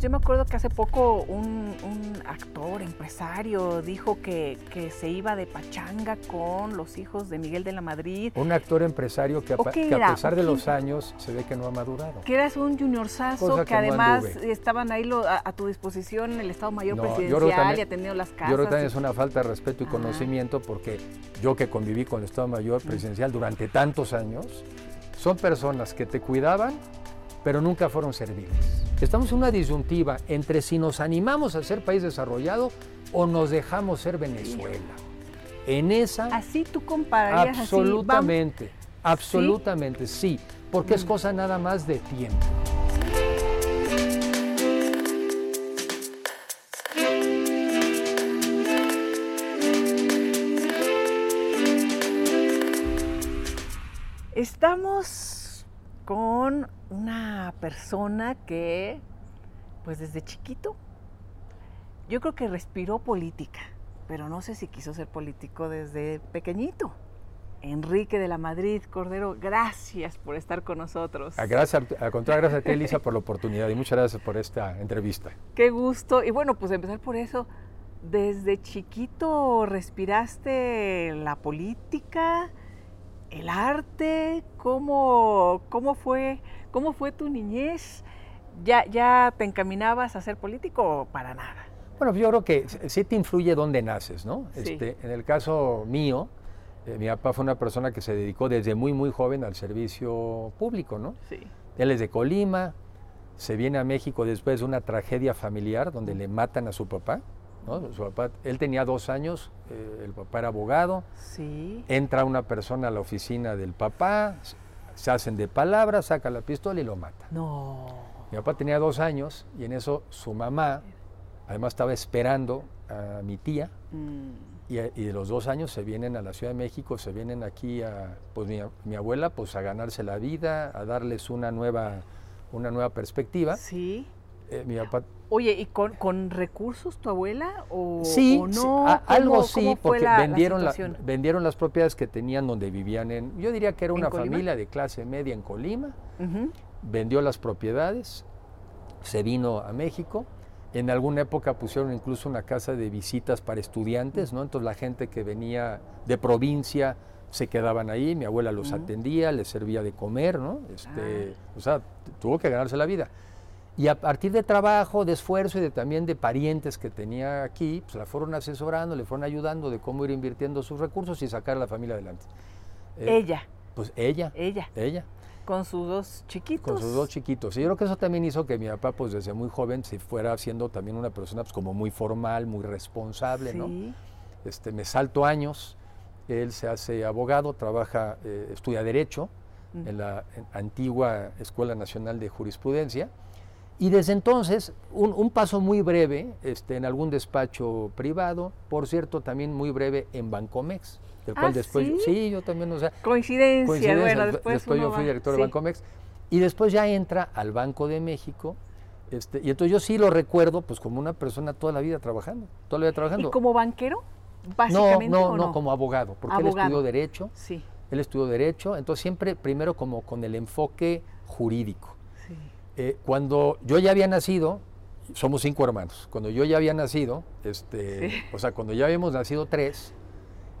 Yo me acuerdo que hace poco un, un actor, empresario, dijo que, que, se iba de pachanga con los hijos de Miguel de la Madrid. Un actor empresario que a, que a pesar de los años se ve que no ha madurado. Que eras un junior sazo, que, además estaban ahí lo, a, tu disposición el Estado Mayor Presidencial y atendido las casas. Yo creo que también es una falta de respeto y conocimiento porque yo que conviví con el Estado Mayor Presidencial durante tantos años, son personas que te cuidaban, pero nunca fueron serviles. Estamos en una disyuntiva entre si nos animamos a ser país desarrollado o nos dejamos ser Venezuela. En esa... Así tú compararías Absolutamente, absolutamente, sí, porque es mm. cosa nada más de tiempo. Estamos con una persona que, pues desde chiquito, yo creo que respiró política, pero no sé si quiso ser político desde pequeñito. Enrique de la Madrid, Cordero, gracias por estar con nosotros. A gracias, al contrario, gracias a ti, Elisa, por la oportunidad y muchas gracias por esta entrevista. Qué gusto. Y bueno, pues empezar por eso. ¿Desde chiquito respiraste la política? El arte, cómo, cómo, fue, cómo fue tu niñez. ¿Ya, ¿Ya te encaminabas a ser político o para nada? Bueno, yo creo que sí te influye dónde naces, ¿no? Este, en el caso mío, eh, mi papá fue una persona que se dedicó desde muy, muy joven al servicio público, ¿no? Sí. Él es de Colima, se viene a México después de una tragedia familiar donde le matan a su papá él tenía dos años, eh, el papá era abogado. Sí. Entra una persona a la oficina del papá, se hacen de palabras, saca la pistola y lo mata. No. Mi papá tenía dos años y en eso su mamá, además estaba esperando a mi tía. Mm. Y, de los dos años se vienen a la Ciudad de México, se vienen aquí a, pues mi, mi, abuela, pues a ganarse la vida, a darles una nueva, una nueva perspectiva. Sí. Eh, mi papá Oye, ¿y con, recursos tu abuela o, sí, no? algo sí, porque vendieron, vendieron las propiedades que tenían donde vivían en, yo diría que era una familia de clase media en Colima, vendió las propiedades, se vino a México, en alguna época pusieron incluso una casa de visitas para estudiantes, ¿no? Entonces la gente que venía de provincia se quedaban ahí, mi abuela los atendía, les servía de comer, ¿no? Este, ah. O sea, tuvo que ganarse la vida. Y a partir de trabajo, de esfuerzo y de, también de parientes que tenía aquí, pues la fueron asesorando, le fueron ayudando de cómo ir invirtiendo sus recursos y sacar a la familia adelante. Eh, ella. Pues ella. Ella. Ella. Con sus dos chiquitos. Con sus dos chiquitos. Y yo creo que eso también hizo que mi papá, pues desde muy joven, se fuera siendo también una persona pues, como muy formal, muy responsable, ¿no? Este, me salto años, él se hace abogado, trabaja, eh, estudia Derecho en la antigua Escuela Nacional de Jurisprudencia y desde entonces, un, paso muy breve este, en algún despacho privado, por cierto, también muy breve en Bancomex, del cual ah, después, ¿sí? yo también, o sea, coincidencia, bueno, después, yo fui director de Bancomex, y después ya entra al Banco de México, este, y entonces yo sí lo recuerdo, pues como una persona toda la vida trabajando, toda la vida trabajando. ¿Y como banquero? Básicamente, no, no, no, como abogado, porque él estudió Derecho, sí. él estudió Derecho, entonces siempre primero como con el enfoque jurídico. Eh, cuando yo ya había nacido, somos cinco hermanos, cuando yo ya había nacido, este, o sea, cuando ya habíamos nacido tres,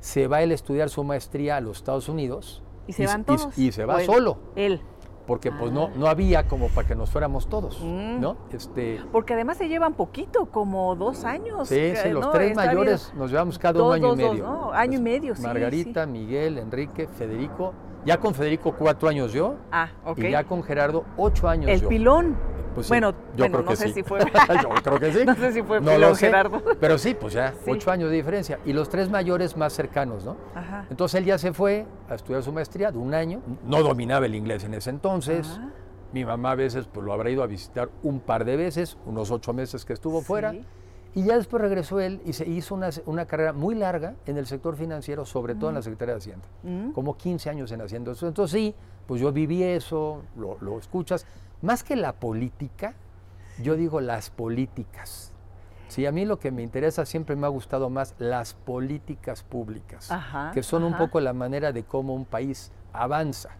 se va él a estudiar su maestría a los Estados Unidos. ¿Y se van todos? Y, se va solo. Él. Porque pues no, ah. no había como para que nos fuéramos todos, mm. ¿no? Este, Porque además se llevan poquito, como dos años. Sí, sí, los tres mayores nos llevamos cada un año y medio. ¿no? Año y medio, sí. Margarita, Miguel, Enrique, Federico ya con Federico cuatro años yo. Ah, ok. Y ya con Gerardo ocho años El yo. Pilón. Pues bueno, yo creo no que sé si fue. yo creo que sí. No sé si fue no pilón, Gerardo. Pero sí, pues ya, ocho años de diferencia. Y los tres mayores más cercanos, ¿no? Ajá. Entonces él ya se fue a estudiar su maestría de un año. No dominaba el inglés en ese entonces. Mi mamá a veces pues, lo habrá ido a visitar un par de veces, unos ocho meses que estuvo fuera. Y ya después regresó él y se hizo una, una, carrera muy larga en el sector financiero, sobre todo en la Secretaría de Hacienda. Como 15 años en haciendo eso. Entonces sí, pues yo viví eso, lo, lo, escuchas. Más que la política, yo digo las políticas. Sí, a mí lo que me interesa siempre me ha gustado más las políticas públicas, que son un poco la manera de cómo un país avanza.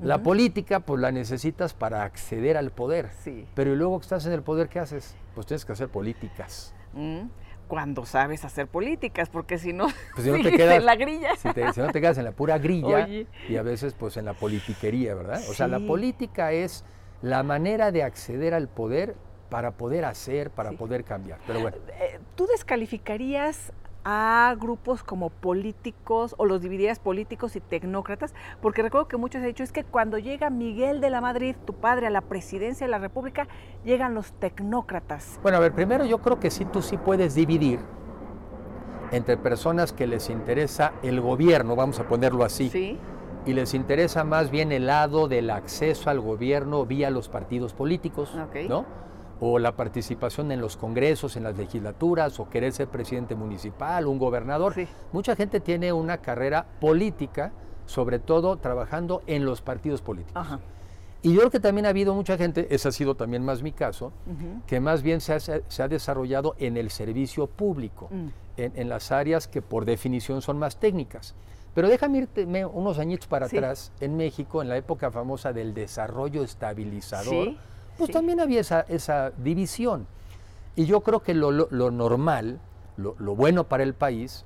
La política, pues la necesitas para acceder al poder. Sí. Pero luego que estás en el poder, ¿qué haces? Pues tienes que hacer políticas. Mm, cuando sabes hacer políticas, porque si no, pues si no te quedas en la grilla. Si, no te quedas en la pura grilla y a veces pues en la politiquería, ¿verdad? O sea, la política es la manera de acceder al poder para poder hacer, para poder cambiar. Pero bueno. Eh, ¿Tú descalificarías a grupos como políticos o los dividirías políticos y tecnócratas, porque recuerdo que muchos han dicho es que cuando llega Miguel de la Madrid, tu padre, a la presidencia de la República, llegan los tecnócratas. Bueno, a ver, primero yo creo que sí tú sí puedes dividir entre personas que les interesa el gobierno, vamos a ponerlo así, y les interesa más bien el lado del acceso al gobierno vía los partidos políticos, ¿no? O la participación en los congresos, en las legislaturas, o querer ser presidente municipal, un gobernador. Mucha gente tiene una carrera política, sobre todo trabajando en los partidos políticos. Y yo creo que también ha habido mucha gente, ese ha sido también más mi caso, que más bien se ha, desarrollado en el servicio público, mm. en, las áreas que por definición son más técnicas. Pero déjame irme unos añitos para atrás, en México, en la época famosa del desarrollo estabilizador pues también había esa, división. Y yo creo que lo, normal, lo, bueno para el país,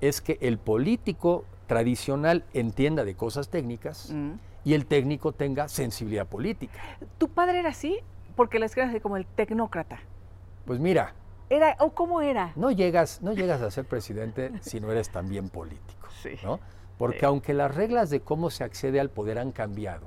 es que el político tradicional entienda de cosas técnicas mm. y el técnico tenga sensibilidad política. ¿Tu padre era así? Porque la escribes como el tecnócrata. Pues mira. Era, ¿O cómo era? No llegas, no llegas a ser presidente si no eres también político. ¿no? Porque aunque las reglas de cómo se accede al poder han cambiado,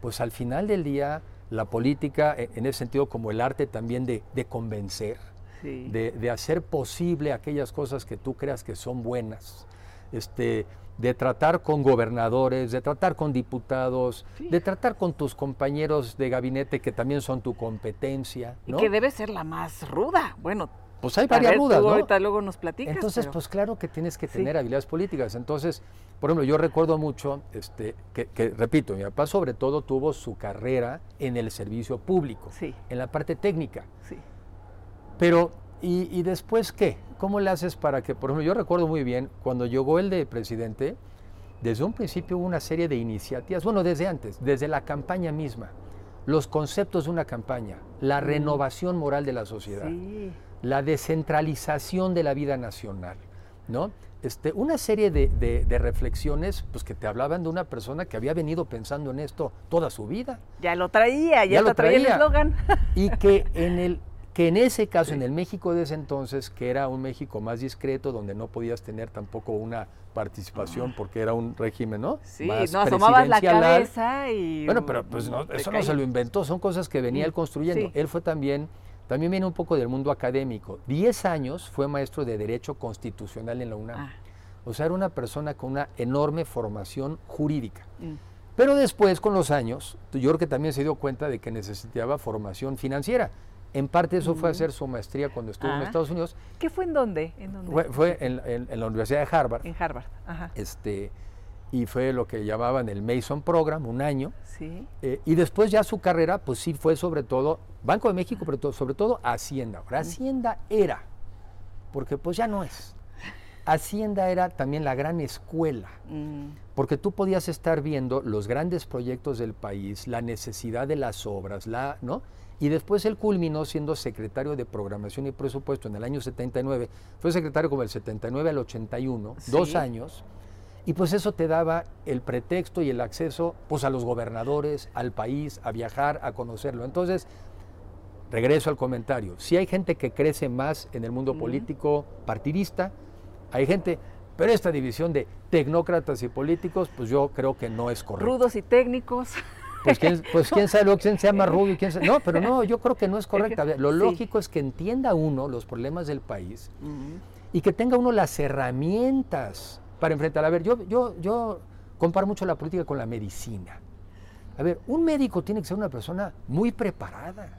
pues al final del día la política e, en ese sentido como el arte también de, convencer, de, hacer posible aquellas cosas que tú creas que son buenas, este, de tratar con gobernadores, de tratar con diputados, de tratar con tus compañeros de gabinete que también son tu competencia. Y que debe ser la más ruda. Bueno, pues hay varias dudas, ¿no? Ahorita luego nos platicas. Entonces, pues claro que tienes que tener habilidades políticas. Entonces, por ejemplo, yo recuerdo mucho, este, que, repito, mi papá sobre todo tuvo su carrera en el servicio público, en la parte técnica. Sí. Pero, ¿y, después qué? ¿Cómo le haces para que, por ejemplo, yo recuerdo muy bien, cuando llegó el de presidente, desde un principio hubo una serie de iniciativas, bueno, desde antes, desde la campaña misma, los conceptos de una campaña, la mm. renovación moral de la sociedad. Sí la descentralización de la vida nacional, ¿no? Este, una serie de, reflexiones pues, que te hablaban de una persona que había venido pensando en esto toda su vida. Ya lo traía, ya, lo traía, el eslogan. Y que en, el, que en ese caso, en el México de ese entonces, que era un México más discreto, donde no podías tener tampoco una participación ah. porque era un régimen, ¿no? Sí, no asomabas la cabeza y... Bueno, pero pues eso no se lo inventó, son cosas que venía él construyendo. Él fue también también viene un poco del mundo académico. Diez años fue maestro de Derecho Constitucional en la UNAM. Ah. O sea, era una persona con una enorme formación jurídica. Mm. Pero después, con los años, yo creo que también se dio cuenta de que necesitaba formación financiera. En parte eso fue mm. hacer su maestría cuando estuvo en ah. Estados Unidos. ¿Qué fue en dónde? Fue, en, la Universidad de Harvard. En Harvard, ajá. Este, y fue lo que llamaban el Mason Program, un año. Sí. Eh, y después ya su carrera, pues sí fue sobre todo Banco de México, pero sobre todo Hacienda. Ahora, Hacienda era, porque pues ya no es. Hacienda era también la gran escuela, mm. porque tú podías estar viendo los grandes proyectos del país, la necesidad de las obras, la, ¿no? Y después él culminó siendo secretario de Programación y Presupuesto en el año 79. Fue secretario como del 79 al 81, dos años. Y pues eso te daba el pretexto y el acceso pues a los gobernadores, al país, a viajar, a conocerlo. Entonces, regreso al comentario. Si hay gente que crece más en el mundo político partidista, hay gente, pero esta división de tecnócratas y políticos, pues yo creo que no es correcto. Rudos y técnicos. Pues quién, pues quién sabe quién se llama rubio, quién No, pero no, yo creo que no es correcto. Lo lógico es que entienda uno los problemas del país y que tenga uno las herramientas para enfrentar. A ver, yo, yo, yo comparo mucho la política con la medicina. A ver, un médico tiene que ser una persona muy preparada.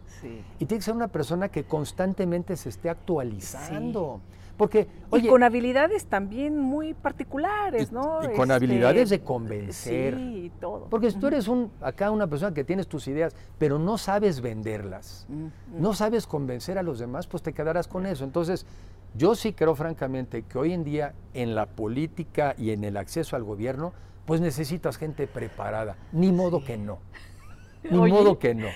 Y tiene que ser una persona que constantemente se esté actualizando. Porque, y con habilidades también muy particulares, ¿no? Y con habilidades de convencer. Sí, todo. Porque si tú eres un, acá una persona que tienes tus ideas, pero no sabes venderlas, no sabes convencer a los demás, pues te quedarás con eso. Entonces, yo sí creo francamente que hoy en día en la política y en el acceso al gobierno, pues necesitas gente preparada. Ni modo que no. Ni modo que no.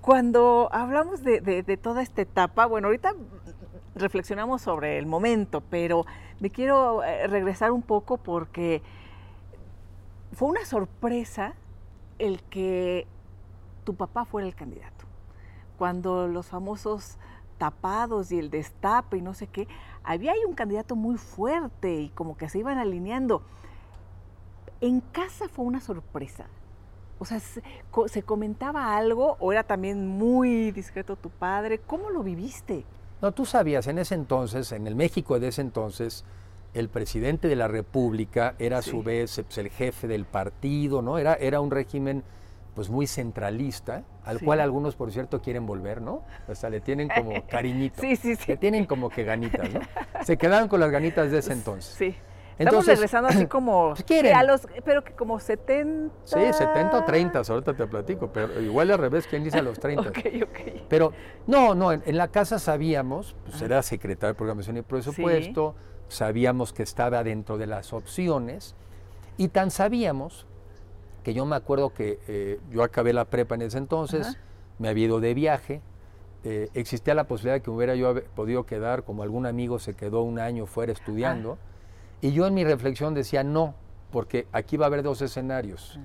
Cuando hablamos de, de, toda esta etapa, bueno, ahorita reflexionamos sobre el momento, pero me quiero eh, regresar un poco porque fue una sorpresa el que tu papá fuera el candidato. Cuando los famosos tapados y el destape y no sé qué, había ahí un candidato muy fuerte y como que se iban alineando. ¿En casa fue una sorpresa? O sea, ¿se, comentaba algo o era también muy discreto tu padre? ¿Cómo lo viviste? No, tú sabías, en ese entonces, en el México de ese entonces, el presidente de la República era a su vez pues, el jefe del partido, ¿no? Era, era un régimen pues muy centralista, al cual algunos, por cierto, quieren volver, ¿no? O sea, le tienen como cariñito. sí, sí, sí. Le tienen como que ganitas, ¿no? Se quedaron con las ganitas de ese entonces. Sí. Estamos regresando así como... A los, pero que como 70... Sí, 70 o 30, ahorita te platico, pero igual al revés, ¿quién dice a los 30? ok, ok. Pero, no, no, en, la casa sabíamos, pues era secretario de Programación y Presupuesto, sabíamos que estaba dentro de las opciones, y tan sabíamos que yo me acuerdo que eh, yo acabé la prepa en ese entonces, me había ido de viaje, eh, existía la posibilidad de que hubiera yo podido quedar, como algún amigo se quedó un año fuera estudiando, y yo en mi reflexión decía no, porque aquí va a haber dos escenarios.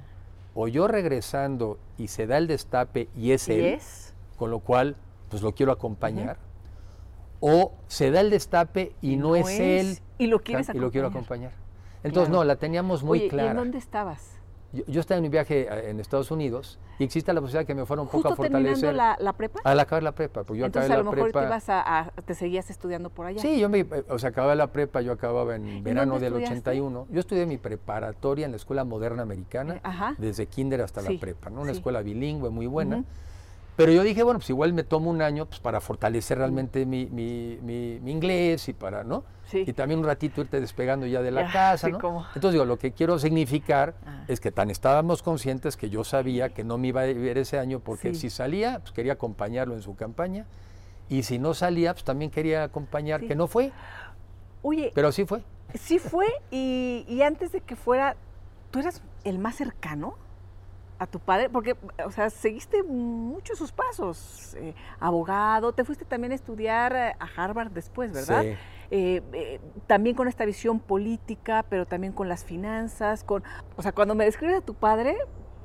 O yo regresando y se da el destape y es él, con lo cual pues lo quiero acompañar, o se da el destape y, no, es, él y lo, quieres y lo quiero acompañar. Entonces no, la teníamos muy clara. ¿y en dónde estabas? Yo, estaba en mi viaje eh, en Estados Unidos y existe la posibilidad que me fuera un poco a fortalecer. la, la prepa? Al acabar la prepa, porque yo Entonces, acabé a lo mejor te ibas a, te seguías estudiando por allá. Sí, yo me, o sea, acababa la prepa, yo acababa en verano del 81. Yo estudié mi preparatoria en la Escuela Moderna Americana, eh, desde kinder hasta la prepa, ¿no? Una escuela bilingüe muy buena. Pero yo dije, bueno, pues igual me tomo un año pues, para fortalecer realmente mi, inglés y para, ¿no? Y también un ratito irte despegando ya de la casa, ¿no? Entonces digo, lo que quiero significar ah. es que tan estábamos conscientes que yo sabía que no me iba a ver ese año porque si salía, pues quería acompañarlo en su campaña y si no salía, pues también quería acompañar, que no fue. Oye. Pero sí fue. Sí fue y, y antes de que fuera, ¿tú eras el más cercano? A tu padre? Porque, o sea, seguiste mucho sus pasos. Eh, abogado, te fuiste también a estudiar eh, a Harvard después, ¿verdad? Sí. Eh, también con esta visión política, pero también con las finanzas, con... O sea, cuando me describes a tu padre,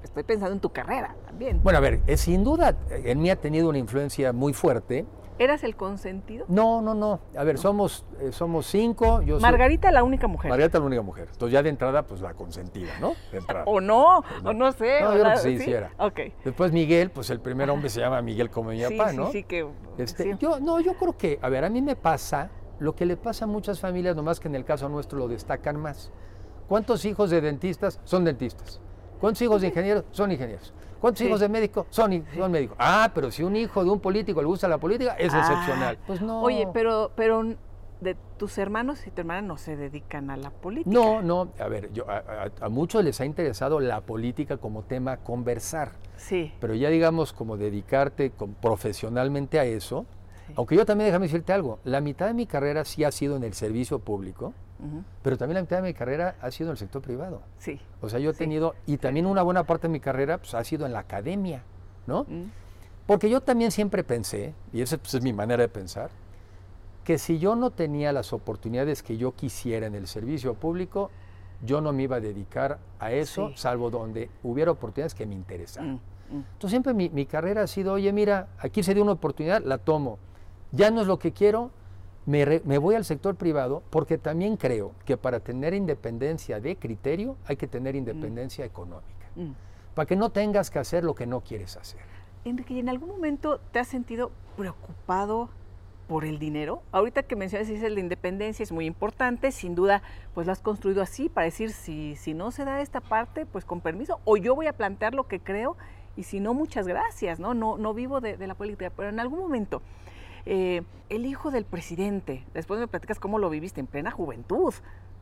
estoy pensando en tu carrera también. Bueno, a ver, sin duda en mí ha tenido una influencia muy fuerte ¿Eras el consentido? No, no, no. A ver, somos, eh, somos cinco. Yo Margarita la única mujer. Margarita la única mujer. Entonces ya de entrada, pues la consentida, ¿no? De entrada. o no, o no sé. No, yo creo que sí, hiciera. Ok. Después Miguel, pues el primer hombre se llama Miguel como mi papá, ¿no? Sí, sí, que... Este, Yo, no, yo creo que, a ver, a mí me pasa lo que le pasa a muchas familias, nomás que en el caso nuestro lo destacan más. ¿Cuántos hijos de dentistas son dentistas? ¿Cuántos hijos de ingenieros son ingenieros? ¿Cuántos hijos de médico son, son médicos? Ah, pero si un hijo de un político le gusta la política, es ah, excepcional. Pues no. Oye, pero, pero de tus hermanos y tu hermana no se dedican a la política. No, no. A ver, yo, a, muchos les ha interesado la política como tema conversar. Sí. Pero ya digamos como dedicarte profesionalmente a eso. Aunque yo también déjame decirte algo, la mitad de mi carrera sí ha sido en el servicio público pero también la mitad de mi carrera ha sido en el sector privado. Sí. O sea, yo he tenido, y también una buena parte de mi carrera pues, ha sido en la academia, ¿no? Porque yo también siempre pensé, y esa pues, es mi manera de pensar, que si yo no tenía las oportunidades que yo quisiera en el servicio público, yo no me iba a dedicar a eso, salvo donde hubiera oportunidades que me interesaran. Mm, mm. Entonces siempre mi, mi, carrera ha sido, oye, mira, aquí se dio una oportunidad, la tomo. Ya no es lo que quiero, me, voy al sector privado porque también creo que para tener independencia de criterio hay que tener independencia mm. económica. Mm. Para que no tengas que hacer lo que no quieres hacer. Enrique, ¿en algún momento te has sentido preocupado por el dinero? Ahorita que mencionas dices la independencia es muy importante, sin duda, pues lo has construido así para decir si, si no se da esta parte, pues con permiso, o yo voy a plantear lo que creo y si no, muchas gracias, ¿no? No, no vivo de, de la política, pero en algún momento eh, el hijo del presidente, después me platicas cómo lo viviste en plena juventud.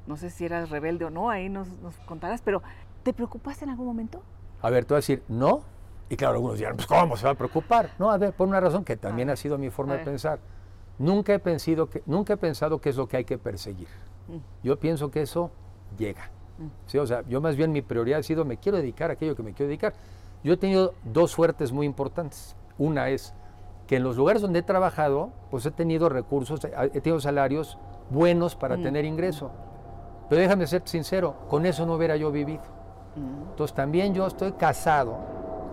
No sé si eras rebelde o no, ahí nos, contarás, pero ¿te preocupaste en algún momento? A ver, te voy a decir, no. Y claro, algunos dirán, pues ¿cómo se va a preocupar? No, a ver, por una razón que también ha sido mi forma de pensar. Nunca he, pensado que, nunca he pensado que es lo que hay que perseguir. Mm. Yo pienso que eso llega. Mm. ¿sí? O sea, yo más bien mi prioridad ha sido me quiero dedicar a aquello que me quiero dedicar. Yo he tenido dos suertes muy importantes. Una es que en los lugares donde he trabajado, pues he tenido recursos, he tenido salarios buenos para mm. tener ingreso. Pero déjame ser sincero, con eso no hubiera yo vivido. Mm. Entonces también yo estoy casado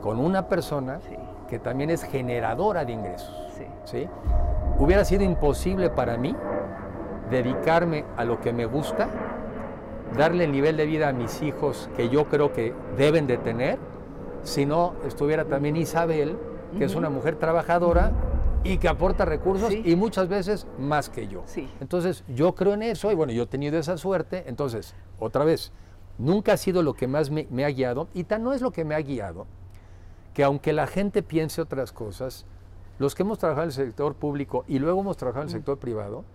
con una persona que también es generadora de ingresos. ¿sí? Hubiera sido imposible para mí dedicarme a lo que me gusta, darle el nivel de vida a mis hijos que yo creo que deben de tener, si no estuviera también Isabel, que es una mujer trabajadora y que aporta recursos y muchas veces más que yo. Entonces, yo creo en eso y bueno, yo he tenido esa suerte. Entonces, otra vez, nunca ha sido lo que más me, ha guiado y tan no es lo que me ha guiado, que aunque la gente piense otras cosas, los que hemos trabajado en el sector público y luego hemos trabajado en el sector privado,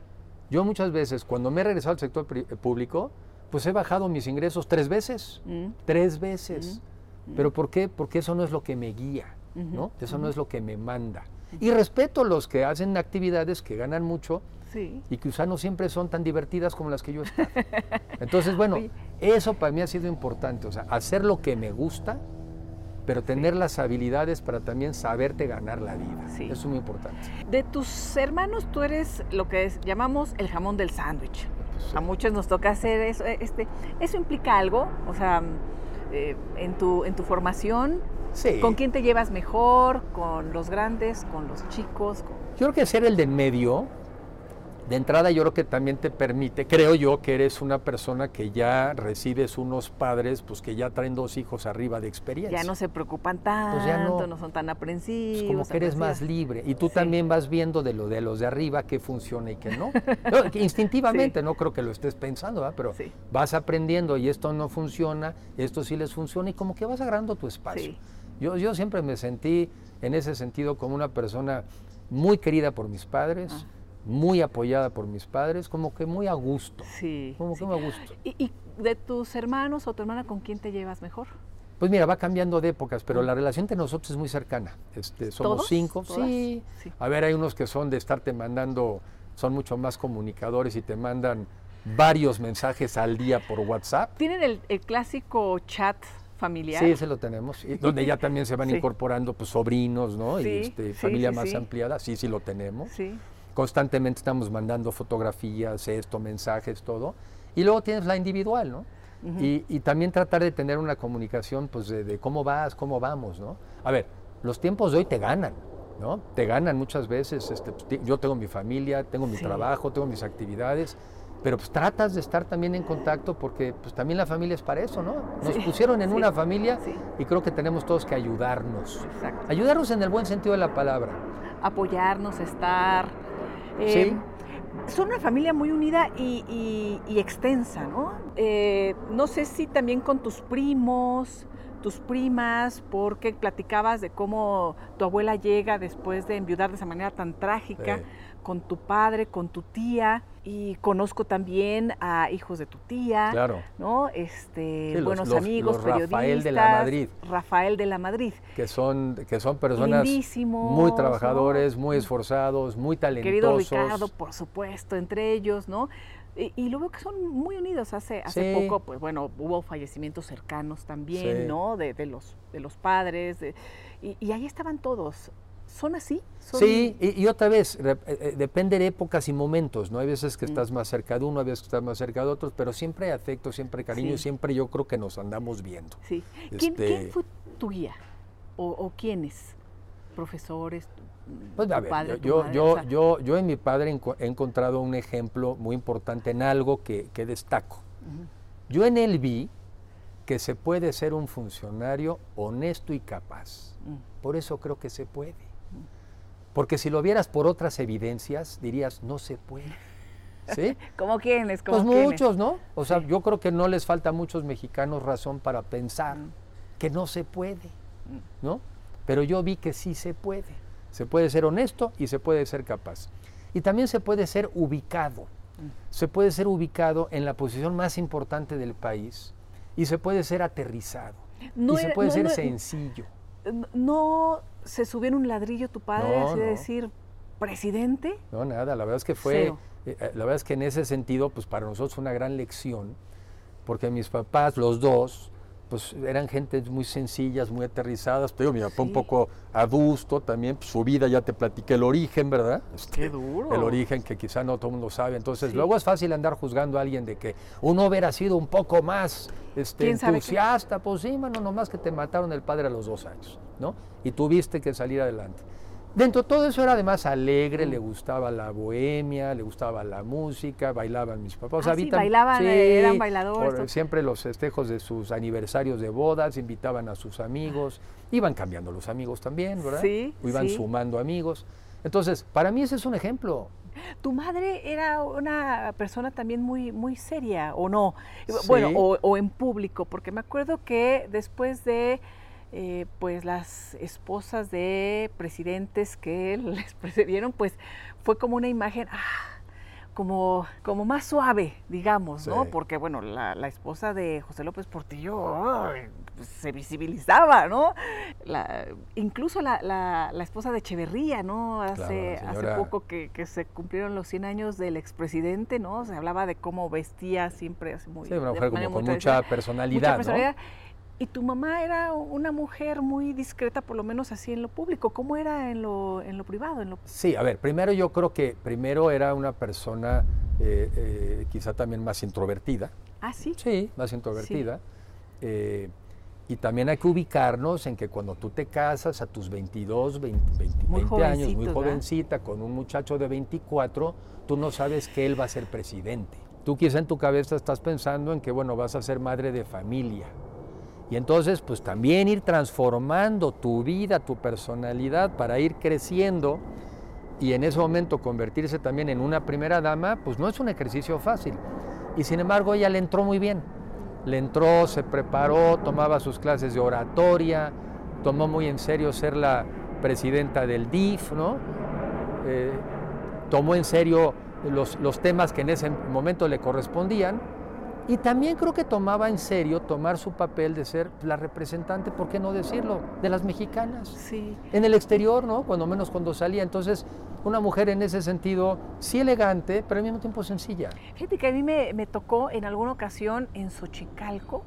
yo muchas veces, cuando me he regresado al sector eh, público, pues he bajado mis ingresos tres veces, mm. tres veces. Mm. ¿Pero por qué? Porque eso no es lo que me guía, ¿no? Eso no es lo que me manda. Y respeto a los que hacen actividades que ganan mucho y que quizá no siempre son tan divertidas como las que yo estoy. Entonces, bueno, eso para mí ha sido importante, o sea, hacer lo que me gusta, pero tener las habilidades para también saberte ganar la vida. Eso es muy importante. De tus hermanos, tú eres lo que llamamos el jamón del sándwich. A muchos nos toca hacer eso. Este, ¿Eso implica algo? O sea, eh, en, tu, en tu formación, sí. ¿con quién te llevas mejor? ¿Con los grandes? ¿Con los chicos? Yo creo que ser el del medio, de entrada yo creo que también te permite, creo yo que eres una persona que ya recibes unos padres pues que ya traen dos hijos arriba de experiencia. Ya no se preocupan tanto, pues ya no, son tan aprensivos. Pues como que eres más libre y tú también vas viendo de lo de los de arriba qué funciona y qué no. instintivamente, no creo que lo estés pensando, pero vas aprendiendo y esto no funciona, esto sí les funciona y como que vas agarrando tu espacio. Yo, yo siempre me sentí en ese sentido como una persona muy querida por mis padres. Ah muy apoyada por mis padres, como que muy a gusto. Sí. Como que muy a gusto. ¿Y, de tus hermanos o tu hermana con quién te llevas mejor? Pues mira, va cambiando de épocas, pero mm. la relación entre nosotros es muy cercana. Este, somos cinco. Sí. A ver, hay unos que son de estarte mandando, son mucho más comunicadores y te mandan varios mensajes al día por WhatsApp. ¿Tienen el, clásico chat familiar? Sí, ese lo tenemos. Y donde ya también se van incorporando pues, sobrinos, ¿no? y este, familia más ampliada. Sí, sí lo tenemos. Constantemente estamos mandando fotografías, esto, mensajes, todo. Y luego tienes la individual, ¿no? y, también tratar de tener una comunicación, pues, de, cómo vas, cómo vamos, ¿no? A ver, los tiempos de hoy te ganan, ¿no? Te ganan muchas veces. Este, pues, yo tengo mi familia, tengo mi trabajo, tengo mis actividades, pero pues tratas de estar también en contacto porque pues también la familia es para eso, ¿no? Nos pusieron en una familia y creo que tenemos todos que ayudarnos. Ayudarnos en el buen sentido de la palabra. Apoyarnos, estar, eh, son una familia muy unida y, extensa, ¿no? Eh, no sé si también con tus primos, tus primas, porque platicabas de cómo tu abuela llega después de enviudar de esa manera tan trágica con tu padre, con tu tía, y conozco también a hijos de tu tía, claro. ¿no? Este, buenos amigos, periodistas. Rafael de la Madrid. Rafael de la Madrid. Que son, que son personas muy trabajadores, muy esforzados, muy talentosos. Querido Ricardo, por supuesto, entre ellos, ¿no? Y, luego que son muy unidos. Hace, hace poco, pues bueno, hubo fallecimientos cercanos también, ¿no? De, de, los, de los padres. y, y ahí estaban todos. ¿Son así? Sí, y, otra vez, eh, eh, depende de épocas y momentos, ¿no? Hay veces que mm. estás más cerca de uno, hay veces que estás más cerca de otros, pero siempre hay afecto, siempre hay cariño, siempre yo creo que nos andamos viendo. Sí. ¿Quién, este fue tu guía? ¿O, quiénes? ¿Profesores? Pues a ver, yo, yo, yo, yo, en mi padre he encontrado un ejemplo muy importante en algo que, destaco. Yo en él vi que se puede ser un funcionario honesto y capaz. Mm. Por eso creo que se puede. Porque si lo vieras por otras evidencias, dirías, no se puede. ¿Sí? ¿Cómo quiénes? pues muchos, ¿no? O sea, yo creo que no les falta a muchos mexicanos razón para pensar mm. que no se puede, mm. ¿no? Pero yo vi que sí se puede. Se puede ser honesto y se puede ser capaz. Y también se puede ser ubicado. Mm. Se puede ser ubicado en la posición más importante del país y se puede ser aterrizado. y se puede ser sencillo. No se subió en un ladrillo tu padre, así de decir, presidente. No, nada, la verdad es que fue, eh, eh, la verdad es que en ese sentido, pues para nosotros fue una gran lección, porque mis papás, los dos, pues eran gente muy sencillas, muy aterrizadas. Pero mi papá un poco adusto también, pues, su vida ya te platiqué el origen, ¿verdad? Este, Qué duro. El origen que quizá no todo el mundo sabe. Entonces, luego es fácil andar juzgando a alguien de que uno hubiera sido un poco más este, entusiasta. Pues sí, mano, nomás que te mataron el padre a los dos años, ¿no? Y tuviste que salir adelante. Dentro de todo eso era además alegre, le gustaba la bohemia, le gustaba la música, bailaban mis papás. Ah, sí, bailaban, eran bailadores. siempre los festejos de sus aniversarios de bodas, invitaban a sus amigos, iban cambiando los amigos también, ¿verdad? Sí. O iban sumando amigos. Entonces, para mí ese es un ejemplo. Tu madre era una persona también muy, muy seria, ¿o no? Bueno, o en público, porque me acuerdo que después de eh, pues las esposas de presidentes que les precedieron, pues fue como una imagen ah, como, como más suave, digamos, ¿no? Porque, bueno, la, esposa de José López Portillo pues, se visibilizaba, ¿no? incluso la, esposa de Echeverría, ¿no? Hace, hace poco que, se cumplieron los 100 años del expresidente, ¿no? Se hablaba de cómo vestía siempre así muy... Sí, una mujer como con mucha personalidad, mucha personalidad. Y tu mamá era una mujer muy discreta, por lo menos así en lo público. ¿Cómo era en lo, en lo privado? En lo... Sí, a ver, primero yo creo que primero era una persona eh, eh, quizá también más introvertida. Ah, sí. Sí, más introvertida. Eh, y también hay que ubicarnos en que cuando tú te casas a tus 22, 20, años, muy jovencita, con un muchacho de 24, tú no sabes que él va a ser presidente. Tú quizá en tu cabeza estás pensando en que, bueno, vas a ser madre de familia y entonces, pues también ir transformando tu vida, tu personalidad para ir creciendo y en ese momento convertirse también en una primera dama, pues no es un ejercicio fácil. Y sin embargo, ella le entró muy bien. Le entró, se preparó, tomaba sus clases de oratoria, tomó muy en serio ser la presidenta del DIF, ¿no? Eh, tomó en serio los, los temas que en ese momento le correspondían y también creo que tomaba en serio tomar su papel de ser la representante, ¿por qué no decirlo?, de las mexicanas. Sí. En el exterior, ¿no? Cuando menos cuando salía. Entonces, una mujer en ese sentido, sí elegante, pero al mismo tiempo sencilla. Fíjate que a mí me, tocó en alguna ocasión en Xochicalco.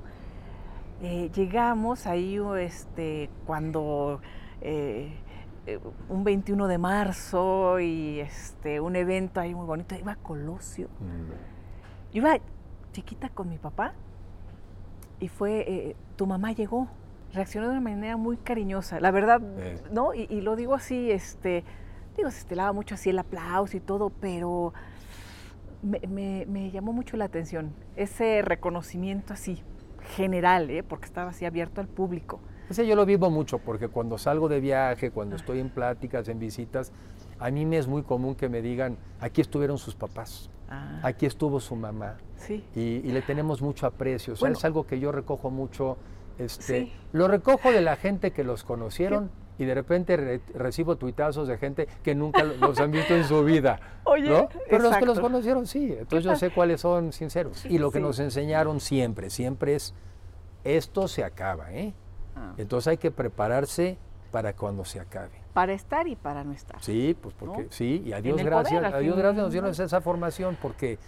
Eh, llegamos ahí este, cuando eh, eh, un 21 de marzo y este, un evento ahí muy bonito, iba a Colosio. Mm. Iba chiquita con mi papá y fue, eh, tu mamá llegó, reaccionó de una manera muy cariñosa, la verdad, ¿no? Y, lo digo así, este, digo, se estelaba mucho así el aplauso y todo, pero me, llamó mucho la atención ese reconocimiento así, general, ¿eh? porque estaba así abierto al público. Ese yo lo vivo mucho, porque cuando salgo de viaje, cuando ah. estoy en pláticas, en visitas, a mí me es muy común que me digan, aquí estuvieron sus papás, ah. aquí estuvo su mamá, y, le tenemos mucho aprecio. es algo que yo recojo mucho. Este, Lo recojo de la gente que los conocieron y de repente recibo tuitazos de gente que nunca los han visto en su vida. Oye, Pero los que los conocieron sí. Entonces yo sé cuáles son sinceros. Y lo que nos enseñaron siempre, siempre es, esto se acaba. ¿eh? Ah. Entonces hay que prepararse para cuando se acabe. Para estar y para no estar. Sí, pues porque sí, y a Dios gracias, a Dios gracias nos dieron esa formación porque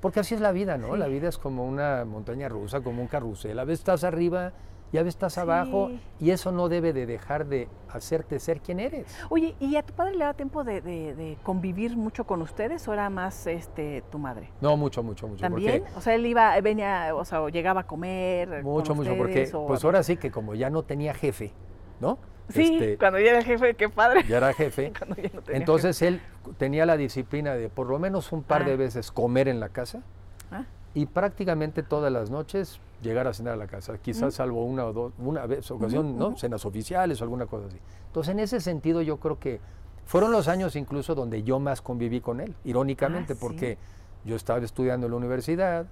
porque así es la vida, ¿no? La vida es como una montaña rusa, como un carrusel. A veces estás arriba y a veces estás abajo y eso no debe de dejar de hacerte ser quien eres. Oye, ¿y a tu padre le da tiempo de, convivir mucho con ustedes o era más este tu madre? No, mucho, mucho, mucho. ¿También? o sea, él iba, venía, o sea, llegaba a comer. Mucho, mucho, porque pues ahora sí que como ya no tenía jefe, ¿no? Sí, este, cuando ya era jefe, qué padre. Ya era jefe. Entonces él tenía la disciplina de por lo menos un par de ah. veces comer en la casa ah. y prácticamente todas las noches llegar a cenar a la casa, quizás salvo una o dos, una vez, ocasión, ¿no? Cenas oficiales o alguna cosa así. Entonces en ese sentido yo creo que fueron los años incluso donde yo más conviví con él, irónicamente, ah, porque yo estaba estudiando en la universidad,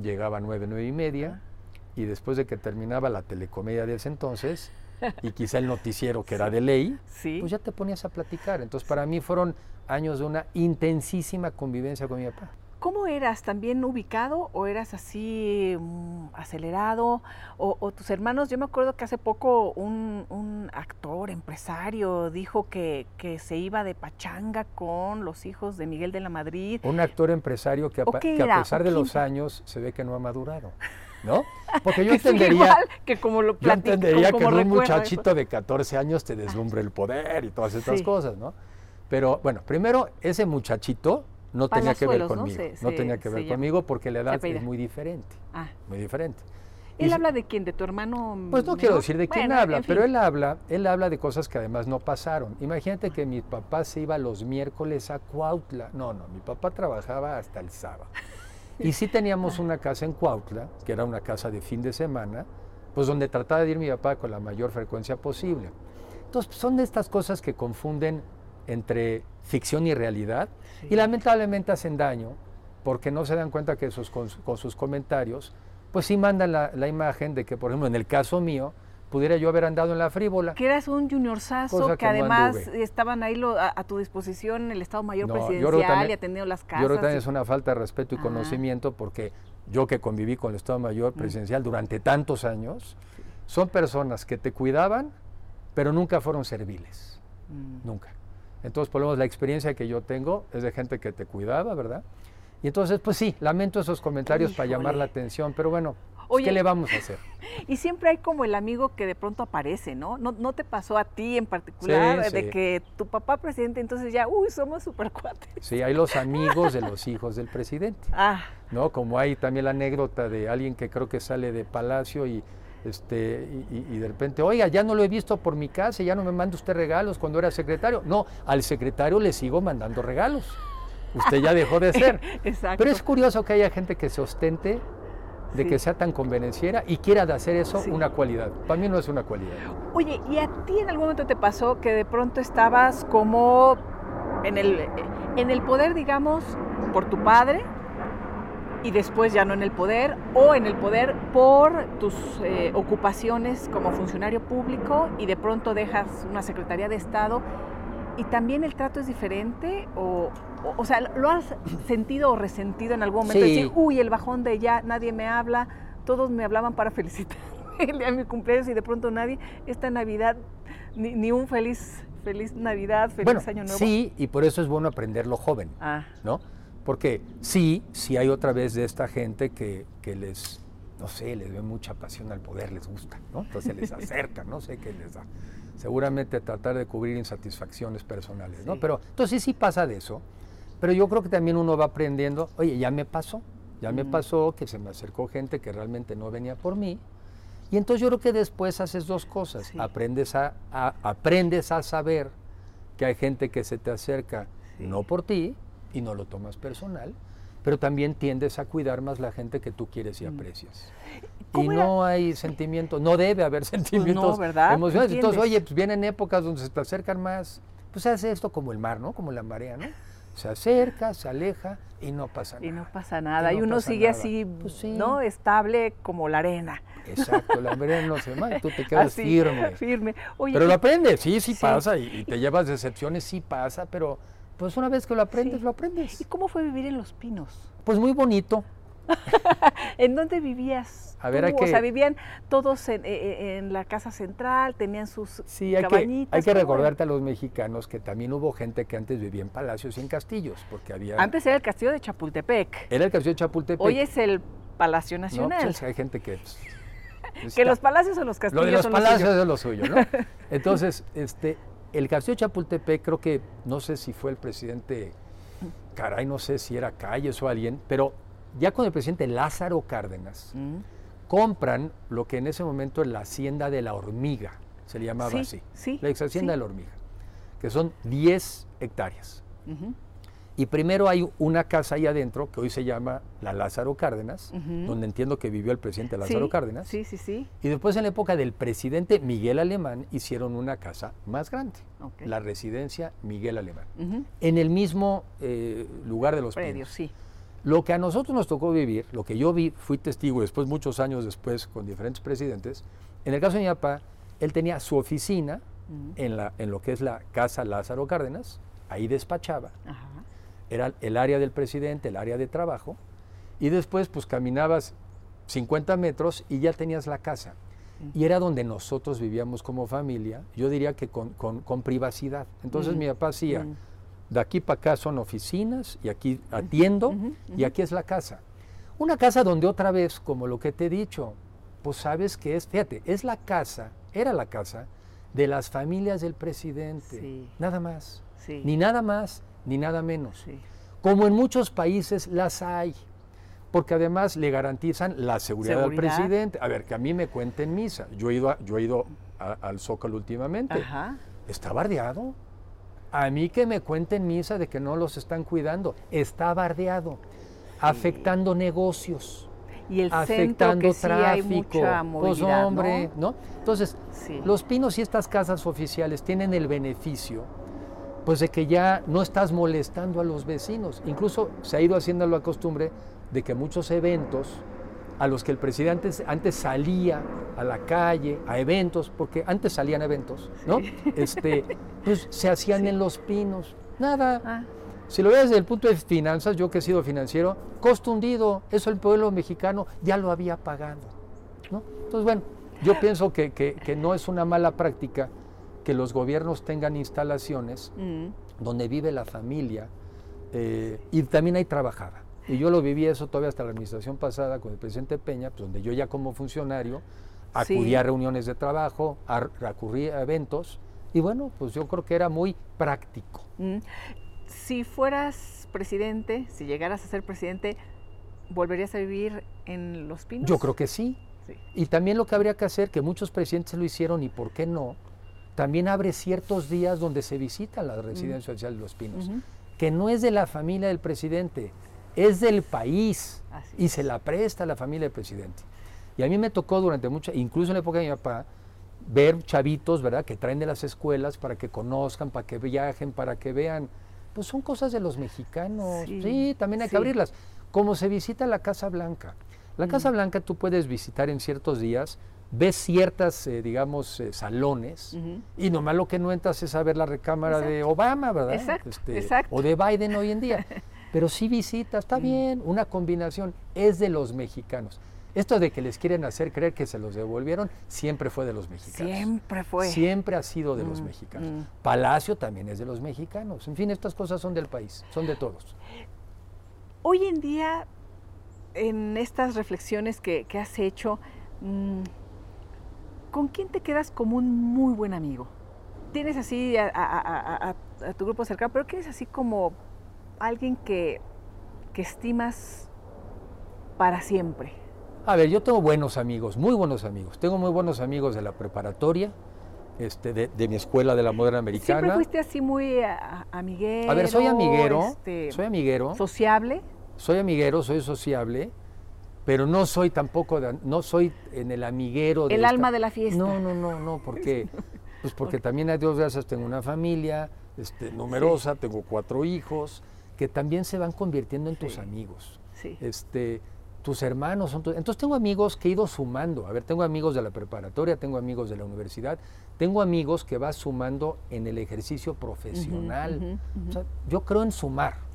llegaba a nueve, nueve y media, y después de que terminaba la telecomedia de ese entonces, y quizá el noticiero que era de ley, pues ya te ponías a platicar. Entonces para mí fueron años de una intensísima convivencia con mi papá. ¿Cómo eras? ¿También ubicado o eras así mm, acelerado? O, tus hermanos, yo me acuerdo que hace poco un, actor, empresario, dijo que, se iba de pachanga con los hijos de Miguel de la Madrid. Un actor empresario que a, pesar de los años se ve que no ha madurado. ¿No? Porque yo entendería que como lo yo entendería que un muchachito de 14 años te deslumbre el poder y todas estas cosas, ¿no? Pero bueno, primero ese muchachito no tenía que ver conmigo. No, tenía que ver conmigo porque la edad es muy diferente. Ah. Muy diferente. ¿Él habla de quién? ¿De tu hermano? Pues no quiero decir de quién habla, pero él habla, él habla de cosas que además no pasaron. Imagínate que mi papá se iba los miércoles a Cuautla. No, no, mi papá trabajaba hasta el sábado. Y sí teníamos una casa en Cuautla, que era una casa de fin de semana, pues donde trataba de ir mi papá con la mayor frecuencia posible. Entonces, son de estas cosas que confunden entre ficción y realidad y lamentablemente hacen daño porque no se dan cuenta que con, sus comentarios pues sí mandan la, imagen de que, por ejemplo, en el caso mío, pudiera yo haber andado en la frívola. Que eras un junior sazo, que, además estaban ahí a, tu disposición el Estado Mayor Presidencial y atendiendo las casas. Yo creo que también es una falta de respeto y conocimiento porque yo que conviví con el Estado Mayor mm. Presidencial durante tantos años, son personas que te cuidaban, pero nunca fueron serviles. Mm. Nunca. Entonces, por lo menos la experiencia que yo tengo es de gente que te cuidaba, ¿verdad? Y entonces, pues sí, lamento esos comentarios para llamar la atención, pero bueno, pues, ¿qué le vamos a hacer? Y siempre hay como el amigo que de pronto aparece, ¿no? ¿No, te pasó a ti en particular de que tu papá presidente, entonces ya, uy, somos super cuates? Sí, hay los amigos de los hijos del presidente. Ah. ¿No? Como hay también la anécdota de alguien que creo que sale de Palacio y este, y, de repente, oiga, ya no lo he visto por mi casa, ya no me manda usted regalos cuando era secretario. No, al secretario le sigo mandando regalos. Usted ya dejó de ser. Exacto. Pero es curioso que haya gente que se ostente de que sea tan convenenciera y quiera de hacer eso una cualidad. Para mí no es una cualidad. Oye, ¿y a ti en algún momento te pasó que de pronto estabas como en el, en el poder, digamos, por tu padre, y después ya no en el poder o en el poder por tus eh, ocupaciones como funcionario público y de pronto dejas una Secretaría de Estado y también el trato es diferente o, o, sea, ¿lo has sentido o resentido en algún momento? Decir, uy, el bajón de ya, nadie me habla, todos me hablaban para felicitar el día de mi cumpleaños y de pronto nadie, esta Navidad, ni, un feliz, feliz Navidad, feliz Año Nuevo. Sí, y por eso es bueno aprenderlo joven, ah. ¿no? Porque sí, sí hay otra vez de esta gente que, les, no sé, les ve mucha pasión al poder, les gusta, ¿no? Entonces les acerca, no sé qué les da. Seguramente tratar de cubrir insatisfacciones personales, ¿no? Pero entonces sí, pasa de eso. Pero yo creo que también uno va aprendiendo, oye, ya me pasó, ya me pasó que se me acercó gente que realmente no venía por mí. Y entonces yo creo que después haces dos cosas. Aprendes, a, aprendes a saber que hay gente que se te acerca no por ti, y no lo tomas personal, pero también tiendes a cuidar más la gente que tú quieres y mm. aprecias. Y no hay sentimientos, no debe haber pues sentimientos emocionales. Entonces, oye, pues vienen épocas donde se te acercan más, pues se hace esto como el mar, ¿no? Como la marea, ¿no? Se acerca, se aleja y no pasa nada. Y no pasa nada. Y, uno sigue así, pues ¿no? Estable como la arena. Exacto, la arena no se va, tú te quedas firme. firme. pero lo aprendes, sí, sí, pasa, y, y, te llevas decepciones, sí pasa, pero pues una vez que lo aprendes, lo aprendes. ¿Y cómo fue vivir en Los Pinos? Pues muy bonito. ¿En dónde vivías? A ver, hay que... O sea, vivían todos en, eh, eh, la casa central, tenían sus sí, hay Que, hay que recordarte a los mexicanos que también hubo gente que antes vivía en palacios y en castillos, porque había... Antes era el castillo de Chapultepec. Era el castillo de Chapultepec. Hoy es el Palacio pues, Nacional. hay gente que... Pues, que los palacios o los castillos Lo de los palacios es lo suyo, ¿no? Entonces, este, el castillo de Chapultepec, creo que, no sé si fue el presidente, caray, no sé si era Calles o alguien, pero ya con el presidente Lázaro Cárdenas, mm. compran lo que en ese momento es la hacienda de la hormiga, se le llamaba así, la ex hacienda de la hormiga, que son 10 hectáreas. Y primero hay una casa ahí adentro que hoy se llama la Lázaro Cárdenas, donde entiendo que vivió el presidente Lázaro Cárdenas. Sí, sí, sí. Y después en la época del presidente Miguel Alemán hicieron una casa más grande, la residencia Miguel Alemán, en el mismo eh, lugar de los predios. Sí. Lo que a nosotros nos tocó vivir, lo que yo vi, fui testigo después, muchos años después, con diferentes presidentes, en el caso de mi papá, él tenía su oficina en, la, en lo que es la casa Lázaro Cárdenas, ahí despachaba. Ajá era el área del presidente, el área de trabajo, y después pues caminabas 50 metros y ya tenías la casa. Y era donde nosotros vivíamos como familia, yo diría que con, privacidad. Entonces mi papá hacía, de aquí para acá son oficinas y aquí atiendo y aquí es la casa. Una casa donde otra vez, como lo que te he dicho, pues sabes que es, fíjate, es la casa, era la casa de las familias del presidente. Nada más. Ni nada más, ni nada menos. Como en muchos países las hay porque además le garantizan la seguridad, del presidente. A ver, que a mí me cuenten misa. Yo he ido, yo he ido al Zócalo últimamente. Está bardeado. A mí que me cuenten misa de que no los están cuidando. Está bardeado. Afectando negocios. Y el afectando centro que tráfico. Hay mucha pues hombre, ¿no? Entonces, los pinos y estas casas oficiales tienen el beneficio pues de que ya no estás molestando a los vecinos. Incluso se ha ido haciendo la costumbre de que muchos eventos a los que el presidente antes salía a la calle, a eventos, porque antes salían eventos, ¿no? Este, pues se hacían en los pinos. Nada. Ah. Si lo ves desde el punto de finanzas, yo que he sido financiero, costo hundido, eso el pueblo mexicano ya lo había pagado. ¿no? Entonces, bueno, yo pienso que, que, no es una mala práctica que los gobiernos tengan instalaciones mm. donde vive la familia eh, y también hay trabajada. Y yo lo viví eso todavía hasta la administración pasada con el presidente Peña, pues, donde yo ya como funcionario acudía a reuniones de trabajo, acudía a eventos, y bueno, pues yo creo que era muy práctico. Mm. Si fueras presidente, si llegaras a ser presidente, ¿volverías a vivir en Los Pinos? Yo creo que sí. Y también lo que habría que hacer, que muchos presidentes lo hicieron y por qué no, también abre ciertos días donde se visita la residencia social de Los Pinos, que no es de la familia del presidente, es del país y se la presta a la familia del presidente. Y a mí me tocó durante mucho, incluso en la época de mi papá, ver chavitos, ¿verdad?, que traen de las escuelas para que conozcan, para que viajen, para que vean. Pues son cosas de los mexicanos. Sí, también hay que abrirlas. Como se visita la Casa Blanca. La Casa Blanca tú puedes visitar en ciertos días, ves ciertas, eh, digamos, eh, salones, y nomás lo que no entras es a ver la recámara de Obama, ¿verdad? Exacto, este, exacto. O de Biden hoy en día. Pero sí visita, está mm. bien, una combinación, es de los mexicanos. Esto de que les quieren hacer creer que se los devolvieron, siempre fue de los mexicanos. Siempre fue. Siempre ha sido de los mm, mexicanos. Mm. Palacio también es de los mexicanos. En fin, estas cosas son del país, son de todos. Hoy en día, en estas reflexiones que, has hecho, ¿con quién te quedas como un muy buen amigo? Tienes así a, a tu grupo cercano, pero ¿quién es así como alguien que, estimas para siempre? A ver, yo tengo buenos amigos, muy buenos amigos. Tengo muy buenos amigos de la preparatoria, este, de, mi escuela de la moderna americana. ¿Siempre fuiste así muy amiguero? A ver, soy amiguero, este, soy amiguero. ¿Sociable? Soy amiguero, soy sociable, pero no soy tampoco, no soy en el amiguero. el alma de la fiesta. No, no, no, no, porque, pues porque también a Dios gracias tengo una familia este, numerosa, tengo cuatro hijos, que también se van convirtiendo en tus amigos. Este, tus hermanos son Entonces tengo amigos que he ido sumando. A ver, tengo amigos de la preparatoria, tengo amigos de la universidad, tengo amigos que vas sumando en el ejercicio profesional. yo creo en sumar.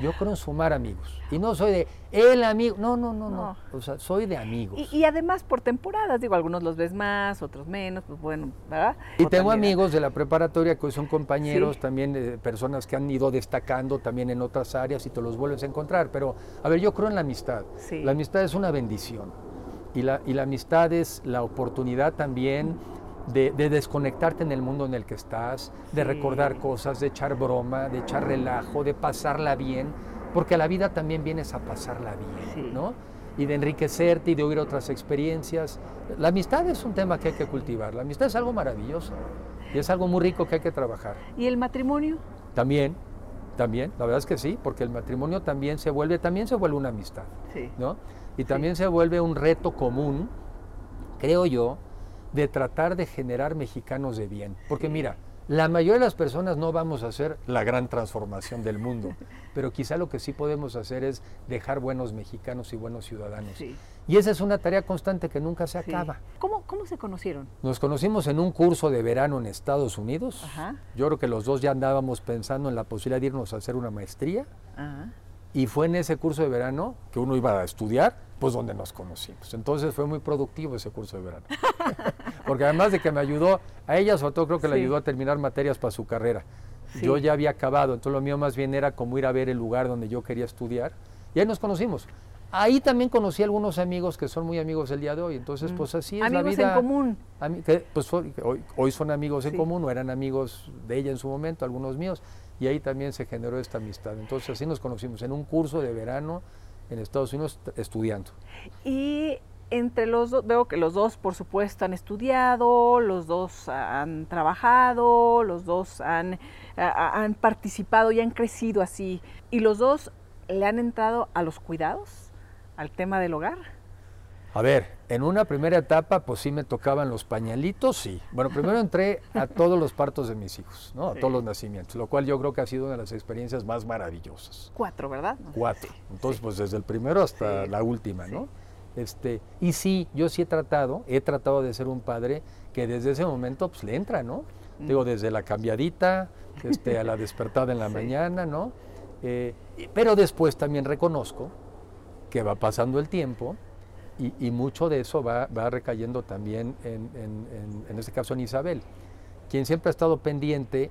Yo creo en sumar amigos. Y no soy de el amigo. No, no, no, no. O sea, soy de amigos. Y, además por temporadas, digo, algunos los ves más, otros menos, pues bueno, ¿verdad? Y tengo amigos de la preparatoria que son compañeros, también de personas que han ido destacando también en otras áreas y te los vuelves a encontrar. Pero, a ver, yo creo en la amistad. La amistad es una bendición. Y la, y la amistad es la oportunidad también de, desconectarte en el mundo en el que estás, de recordar cosas, de echar broma, de echar relajo, de pasarla bien, porque a la vida también vienes a pasarla bien, ¿no? Y de enriquecerte y de oír otras experiencias. La amistad es un tema que hay que cultivar, la amistad es algo maravilloso y es algo muy rico que hay que trabajar. ¿Y el matrimonio? También, también, la verdad es que sí, porque el matrimonio también se vuelve, también se vuelve una amistad, ¿no? Y también se vuelve un reto común, creo yo, de tratar de generar mexicanos de bien. Porque mira, La mayoría de las personas no vamos a hacer la gran transformación del mundo, pero quizá lo que sí podemos hacer es dejar buenos mexicanos y buenos ciudadanos. Y esa es una tarea constante que nunca se acaba. ¿Cómo, ¿Cómo, se conocieron? Nos conocimos en un curso de verano en Estados Unidos. Yo creo que los dos ya andábamos pensando en la posibilidad de irnos a hacer una maestría. Y fue en ese curso de verano que uno iba a estudiar, pues donde nos conocimos. Entonces fue muy productivo ese curso de verano. Porque además de que me ayudó, a ella sobre todo creo que le ayudó a terminar materias para su carrera. Yo ya había acabado, entonces lo mío más bien era como ir a ver el lugar donde yo quería estudiar. Y ahí nos conocimos. Ahí también conocí a algunos amigos que son muy amigos el día de hoy. Entonces, mm. pues así es la vida. en común. pues hoy, son amigos en común o eran amigos de ella en su momento, algunos míos. Y ahí también se generó esta amistad. Entonces así nos conocimos en un curso de verano en Estados Unidos estudiando. Y entre los dos, veo que los dos, por supuesto, han estudiado, los dos han trabajado, los dos han, han participado y han crecido así. ¿Y los dos le han entrado a los cuidados? al tema del hogar? A ver, en una primera etapa, pues sí me tocaban los pañalitos, sí. Bueno, primero entré a todos los partos de mis hijos, ¿no? A todos los nacimientos, lo cual yo creo que ha sido una de las experiencias más maravillosas. Cuatro, ¿verdad? Cuatro. Entonces, pues desde el primero hasta la última, ¿no? Este, y sí, yo sí he tratado, he tratado de ser un padre que desde ese momento pues le entra, ¿no? Mm. Digo, desde la cambiadita, este, a la despertada en la mañana, ¿no? Eh, pero después también reconozco que va pasando el tiempo y, mucho de eso va, recayendo también, en, en, este caso, en Isabel, quien siempre ha estado pendiente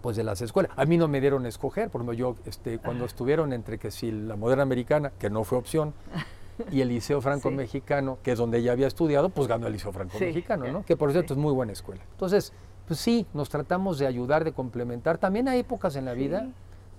pues de las escuelas. A mí no me dieron a escoger, por ejemplo, yo este, cuando estuvieron entre que si la moderna americana, que no fue opción, y el Liceo Franco-Mexicano, que es donde ella había estudiado, pues ganó el Liceo Franco-Mexicano, ¿no? Que por cierto es muy buena escuela. Entonces, pues sí, nos tratamos de ayudar, de complementar. También hay épocas en la vida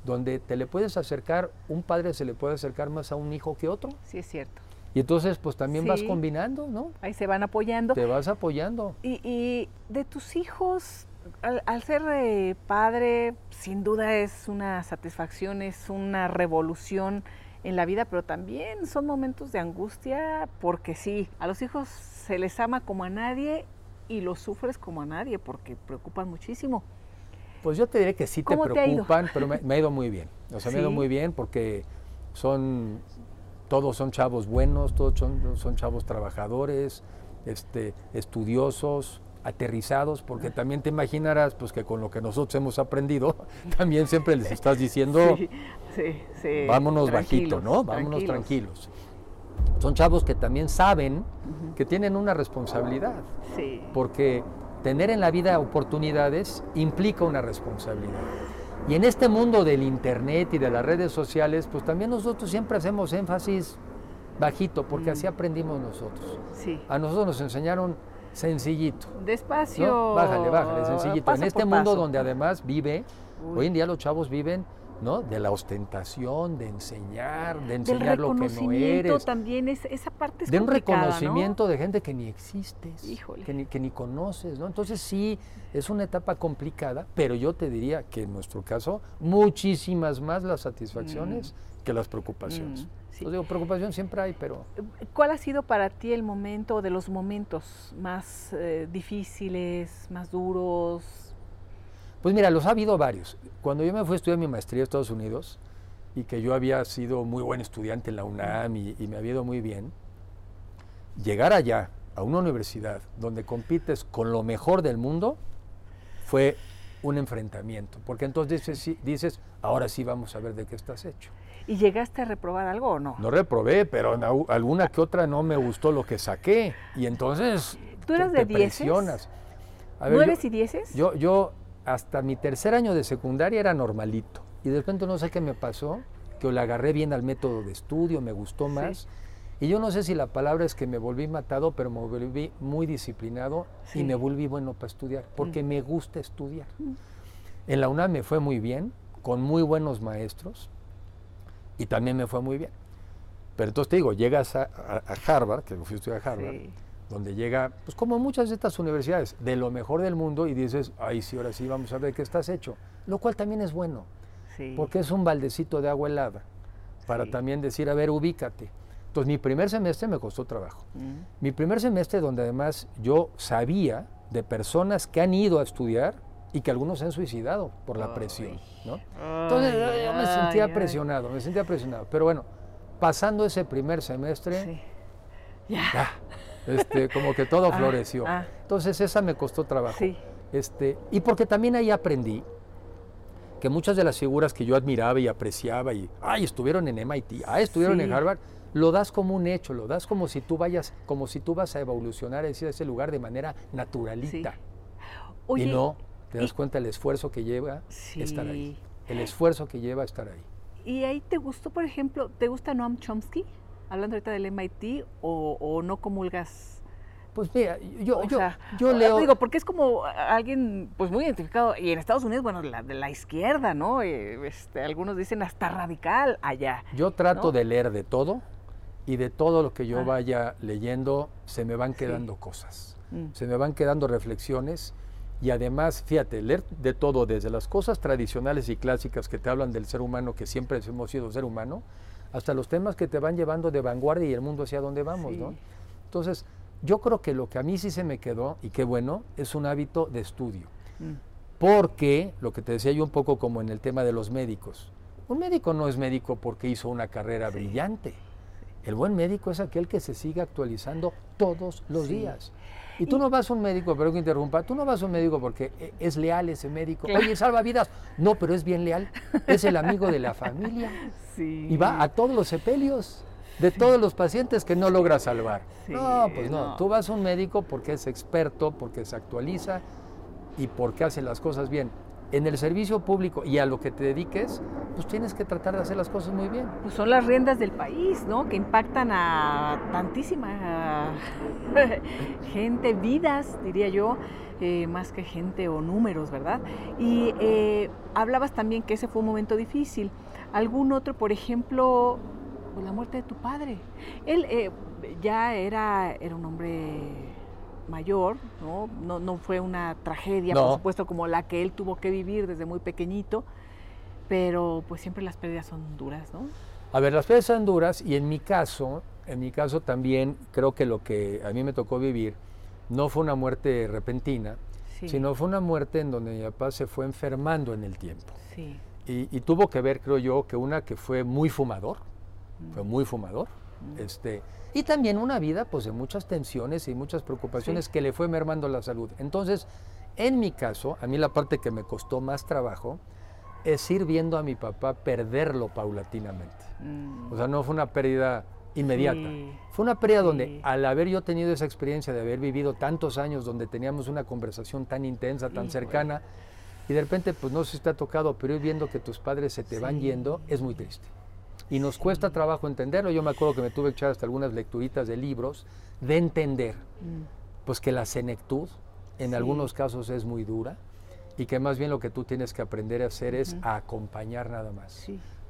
donde te le puedes acercar, un padre se le puede acercar más a un hijo que otro. Sí, es cierto. Y entonces pues también vas combinando, ¿no? Ahí se van apoyando. Te vas apoyando. Y, de tus hijos, al, ser eh, padre, sin duda es una satisfacción, es una revolución en la vida, pero también son momentos de angustia porque sí, a los hijos se les ama como a nadie y los sufres como a nadie porque preocupan muchísimo. Pues yo te diré que sí te preocupan, pero me, ha ido muy bien. O sea, me ha ido muy bien porque son, todos son chavos buenos, todos son, chavos trabajadores, este, estudiosos, aterrizados, porque también te imaginarás pues que con lo que nosotros hemos aprendido, también siempre les estás diciendo, vámonos bajito, ¿no? Vámonos tranquilos. Son chavos que también saben que tienen una responsabilidad, porque tener en la vida oportunidades implica una responsabilidad. Y en este mundo del Internet y de las redes sociales, pues también nosotros siempre hacemos énfasis bajito, porque así mm. aprendimos nosotros. Sí. A nosotros nos enseñaron sencillito. Despacio. Bájale, bájale, sencillito. en este mundo donde además vive, hoy en día los chavos viven ¿no? De la ostentación, de enseñar, de enseñar lo que no eres. también es, esa parte es De un reconocimiento de gente que ni existes, que ni, que ni conoces, ¿no? Entonces sí, es una etapa complicada, pero yo te diría que en nuestro caso, muchísimas más las satisfacciones mm. que las preocupaciones. Mm, digo, preocupación siempre hay, pero... ¿Cuál ha sido para ti el momento de los momentos más eh, difíciles, más duros, pues mira, los ha habido varios. Cuando yo me fui a estudiar mi maestría a Estados Unidos y que yo había sido muy buen estudiante en la UNAM y, me había ido muy bien, llegar allá, a una universidad donde compites con lo mejor del mundo, fue un enfrentamiento, porque entonces dices, dices, ahora sí vamos a ver de qué estás hecho. ¿Y llegaste a reprobar algo o no? No reprobé, pero alguna que otra no me gustó lo que saqué. Y entonces. ¿Tú eras de dieces? ¿Nueves y dieces? Yo, yo hasta mi tercer año de secundaria era normalito. Y de repente no sé qué me pasó, que le agarré bien al método de estudio, me gustó más. Y yo no sé si la palabra es que me volví matado, pero me volví muy disciplinado y me volví bueno para estudiar, porque mm. me gusta estudiar. Mm. En la UNAM me fue muy bien, con muy buenos maestros, y también me fue muy bien. Pero entonces te digo, llegas a, Harvard, que fui a estudiar a Harvard, donde llega, pues como muchas de estas universidades, de lo mejor del mundo y dices, ay, sí, ahora sí, vamos a ver qué estás hecho. Lo cual también es bueno, porque es un baldecito de agua helada, para también decir, a ver, ubícate. Entonces, mi primer semestre me costó trabajo. Mm. Mi primer semestre donde además yo sabía de personas que han ido a estudiar y que algunos se han suicidado por la presión, ¿no? Entonces yo me sentía presionado, me sentía presionado. Pero bueno, pasando ese primer semestre, ya. Este, como que todo ah, floreció. Ah. Entonces esa me costó trabajo. Este, y porque también ahí aprendí que muchas de las figuras que yo admiraba y apreciaba y, ay, estuvieron en MIT, ay, estuvieron en Harvard, lo das como un hecho, lo das como si tú vayas, como si tú vas a evolucionar a ese lugar de manera naturalita. y no, te das cuenta el esfuerzo que lleva estar ahí. El esfuerzo que lleva estar ahí. ¿Y ahí te gustó, por ejemplo, te gusta Noam Chomsky? Hablando ahorita del MIT, o, o no comulgas pues mira, yo, yo, yo leo... Digo, porque es como alguien pues muy identificado, y en Estados Unidos, bueno, la, de la izquierda, ¿no? Eh, este, algunos dicen hasta radical allá. Yo trato de leer de todo, y de todo lo que yo ah. vaya leyendo se me van quedando cosas, mm. se me van quedando reflexiones, y además, fíjate, leer de todo, desde las cosas tradicionales y clásicas que te hablan del ser humano, que siempre hemos sido ser humano, hasta los temas que te van llevando de vanguardia y el mundo hacia donde vamos, ¿no? Entonces, yo creo que lo que a mí sí se me quedó, y qué bueno, es un hábito de estudio. Mm. Porque, lo que te decía yo un poco como en el tema de los médicos, un médico no es médico porque hizo una carrera brillante. El buen médico es aquel que se sigue actualizando todos los días. Y tú no vas a un médico, pero que interrumpa, tú no vas a un médico porque e, es leal ese médico. Oye, salva vidas. No, pero es bien leal. Es el amigo de la familia. Y va a todos los sepelios de todos los pacientes que no logra salvar. no, pues no. Tú vas a un médico porque es experto, porque se actualiza y porque hace las cosas bien. En el servicio público y a lo que te dediques, pues tienes que tratar de hacer las cosas muy bien. Pues son las riendas del país, ¿no? Que impactan a tantísima gente, vidas, diría yo, eh, más que gente o números, ¿verdad? Y eh, hablabas también que ese fue un momento difícil. ¿Algún otro, por ejemplo, pues, la muerte de tu padre. Él eh, ya era, era un hombre mayor, ¿no? ¿no? No, fue una tragedia, por supuesto, como la que él tuvo que vivir desde muy pequeñito, pero pues siempre las pérdidas son duras, ¿no? A ver, las pérdidas son duras y en mi caso, en mi caso también creo que lo que a mí me tocó vivir no fue una muerte repentina, sino fue una muerte en donde mi papá se fue enfermando en el tiempo. Sí. Y, y, tuvo que ver, creo yo, que una que fue muy fumador, fue muy fumador. Este, y también una vida pues de muchas tensiones y muchas preocupaciones que le fue mermando la salud. Entonces, en mi caso, a mí la parte que me costó más trabajo es ir viendo a mi papá perderlo paulatinamente. Mm. O sea, no fue una pérdida inmediata. Fue una pérdida donde al haber yo tenido esa experiencia de haber vivido tantos años donde teníamos una conversación tan intensa, tan cercana, y de repente, pues no sé si te ha tocado, pero ir viendo que tus padres se te van yendo, es muy triste y nos cuesta trabajo entenderlo. Yo me acuerdo que me tuve que echar hasta algunas lecturitas de libros de entender, mm. pues que la senectud en algunos casos es muy dura y que más bien lo que tú tienes que aprender a hacer es a acompañar nada más.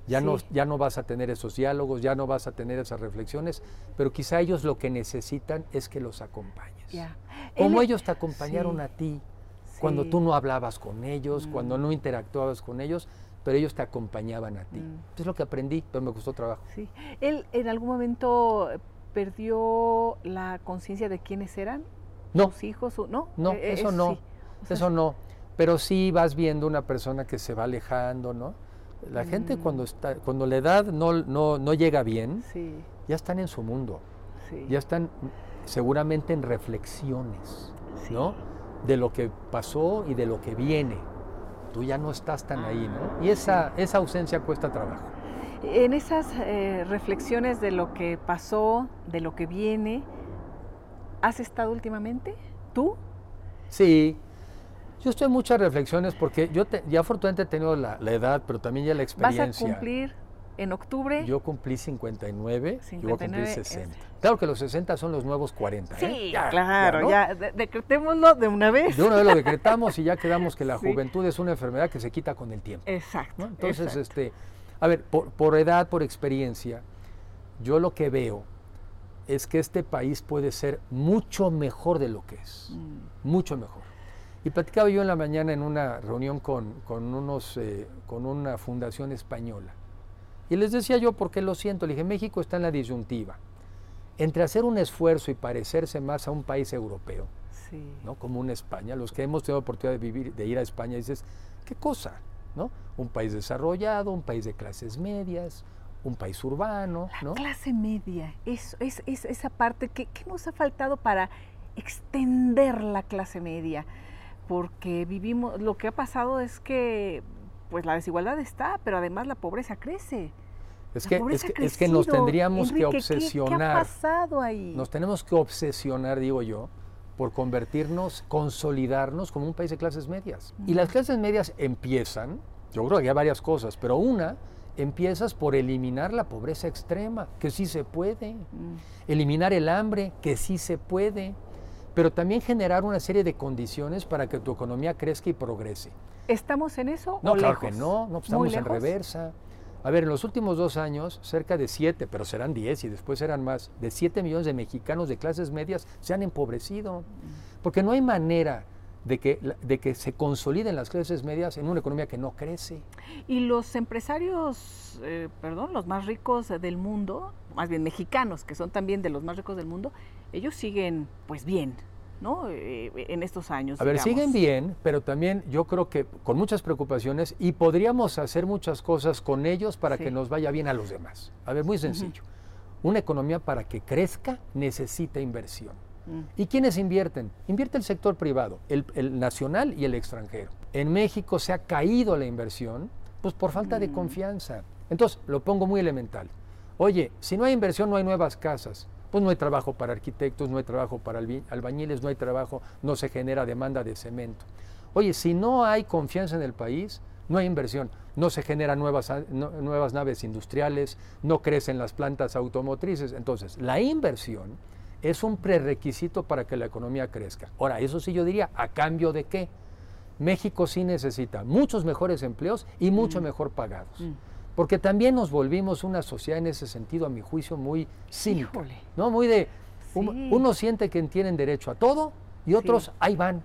Ya, no, ya no vas a tener esos diálogos, ya no vas a tener esas reflexiones, pero quizá ellos lo que necesitan es que los acompañes. Como ellos te acompañaron a ti cuando tú no hablabas con ellos, cuando mm. no interactuabas con ellos, pero ellos te acompañaban a ti. Mm. Es lo que aprendí, pero me gustó trabajo. Sí. ¿Él en algún momento perdió la conciencia de quiénes eran? No. ¿Sus hijos? ¿No? No, eh, eso no. eso no. Pero sí vas viendo una persona que se va alejando, ¿no? La gente mm. cuando está, cuando la edad no, no, no llega bien, ya están en su mundo. Ya están seguramente en reflexiones, ¿no? De lo que pasó y de lo que viene tú ya no estás tan ahí, ¿no? Y esa, esa ausencia cuesta trabajo. En esas eh, reflexiones de lo que pasó, de lo que viene, ¿has estado últimamente? ¿Tú? Sí, yo estoy en muchas reflexiones porque yo ya afortunadamente he tenido la, la, edad, pero también ya la experiencia. ¿Vas a cumplir en octubre. Yo cumplí 59, 59 yo cumplí 60. Claro que los 60 son los nuevos 40. ¿eh? Sí, claro, ya, decretémoslo de una vez. De una vez lo decretamos y ya quedamos que la juventud es una enfermedad que se quita con el tiempo. Exacto. Entonces, este, a ver, por, edad, por experiencia, yo lo que veo es que este país puede ser mucho mejor de lo que es, mm. mucho mejor. Y platicaba yo en la mañana en una reunión con, con, unos, eh, con una fundación española y les decía yo, porque lo siento, le dije, México está en la disyuntiva entre hacer un esfuerzo y parecerse más a un país europeo ¿no? Como una España. Los que hemos tenido oportunidad de vivir, de ir a España, dices, ¿qué cosa? ¿No? Un país desarrollado, un país de clases medias, un país urbano. La clase media, es, es, esa parte que, que, nos ha faltado para extender la clase media, porque vivimos, lo que ha pasado es que pues la desigualdad está, pero además la pobreza crece. Es que, es que, nos tendríamos que obsesionar. ¿qué, ha pasado ahí? Nos tenemos que obsesionar, digo yo, por convertirnos, consolidarnos como un país de clases medias. Y las clases medias empiezan, yo creo que hay varias cosas, pero una, empiezas por eliminar la pobreza extrema, que sí se puede, eliminar el hambre, que sí se puede, pero también generar una serie de condiciones para que tu economía crezca y progrese. ¿Estamos en eso? No, claro que no, no estamos en reversa. A ver, en los últimos dos años, cerca de siete, pero serán diez y después serán más, de siete millones de mexicanos de clases medias se han empobrecido. Porque no hay manera de que, de que se consoliden las clases medias en una economía que no crece. Y los empresarios, eh, perdón, los más ricos del mundo, más bien mexicanos, que son también de los más ricos del mundo, ellos siguen pues bien, ¿no? Eh, en estos años. A ver, siguen bien, pero también yo creo que con muchas preocupaciones y podríamos hacer muchas cosas con ellos para que nos vaya bien a los demás. A ver, muy sencillo. Una economía para que crezca necesita inversión. Mm. ¿Y quiénes invierten? Invierte el sector privado, el, nacional y el extranjero. En México se ha caído la inversión pues por falta de mm. confianza. Entonces, lo pongo muy elemental. Oye, si no hay inversión, no hay nuevas casas pues no hay trabajo para arquitectos, no hay trabajo para albañiles, no hay trabajo, no se genera demanda de cemento. Oye, si no hay confianza en el país, no hay inversión, no se generan nuevas, nuevas naves industriales, no crecen las plantas automotrices. Entonces, la inversión es un prerequisito para que la economía crezca. Ahora, eso sí yo diría, ¿a cambio de qué? México sí necesita muchos mejores empleos y mucho mm. mejor pagados. Mm porque también nos volvimos una sociedad en ese sentido, a mi juicio, muy cínica, ¿no? Muy de, uno siente que tienen derecho a todo y otros ahí van,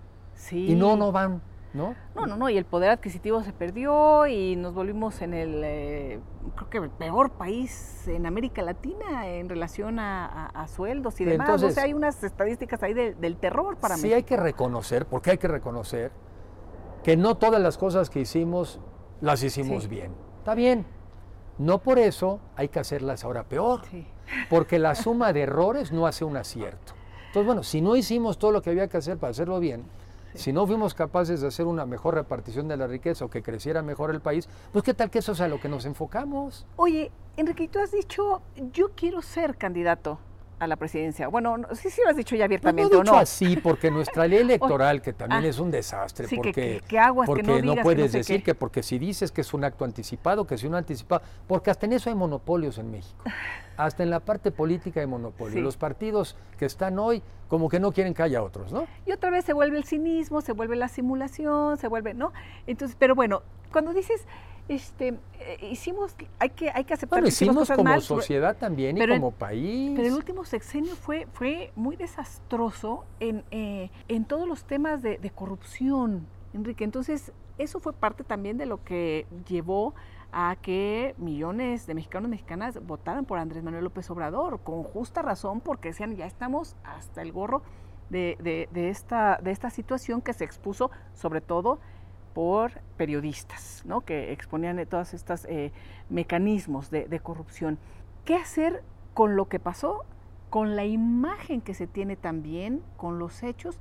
y no, no van, ¿no? No, no, no, y el poder adquisitivo se perdió y nos volvimos en el, eh, creo que el peor país en América Latina en relación a, sueldos y demás. Entonces, o sea, hay unas estadísticas ahí del terror para mí. Sí hay que reconocer, porque hay que reconocer que no todas las cosas que hicimos las hicimos bien. Está bien, no por eso hay que hacerlas ahora peor, porque la suma de errores no hace un acierto. Entonces, bueno, si no hicimos todo lo que había que hacer para hacerlo bien, si no fuimos capaces de hacer una mejor repartición de la riqueza o que creciera mejor el país, pues qué tal que eso es a lo que nos enfocamos. Oye, Enrique, tú has dicho, yo quiero ser candidato a la presidencia. Bueno, sí, sí lo has dicho ya abiertamente, no, no? así, porque nuestra ley electoral, que también ah, es un desastre, porque, porque no, puedes decir que porque si dices que es un acto anticipado, que si un anticipado, porque hasta en eso hay monopolios en México. Hasta en la parte política hay monopolios. Los partidos que están hoy como que no quieren que haya otros, ¿no? Y otra vez se vuelve el cinismo, se vuelve la simulación, se vuelve, ¿no? Entonces, pero bueno, cuando dices este, eh, hicimos, hay que, hay que aceptar bueno, hicimos como sociedad también y como país. Pero el último sexenio fue, fue muy desastroso en, eh, en todos los temas de, corrupción, Enrique. Entonces, eso fue parte también de lo que llevó a que millones de mexicanos y mexicanas votaran por Andrés Manuel López Obrador, con justa razón, porque decían, ya estamos hasta el gorro de, de, de esta, de esta situación que se expuso sobre todo por periodistas, ¿no? que exponían todos estos eh, mecanismos de, corrupción. ¿Qué hacer con lo que pasó, con la imagen que se tiene también, con los hechos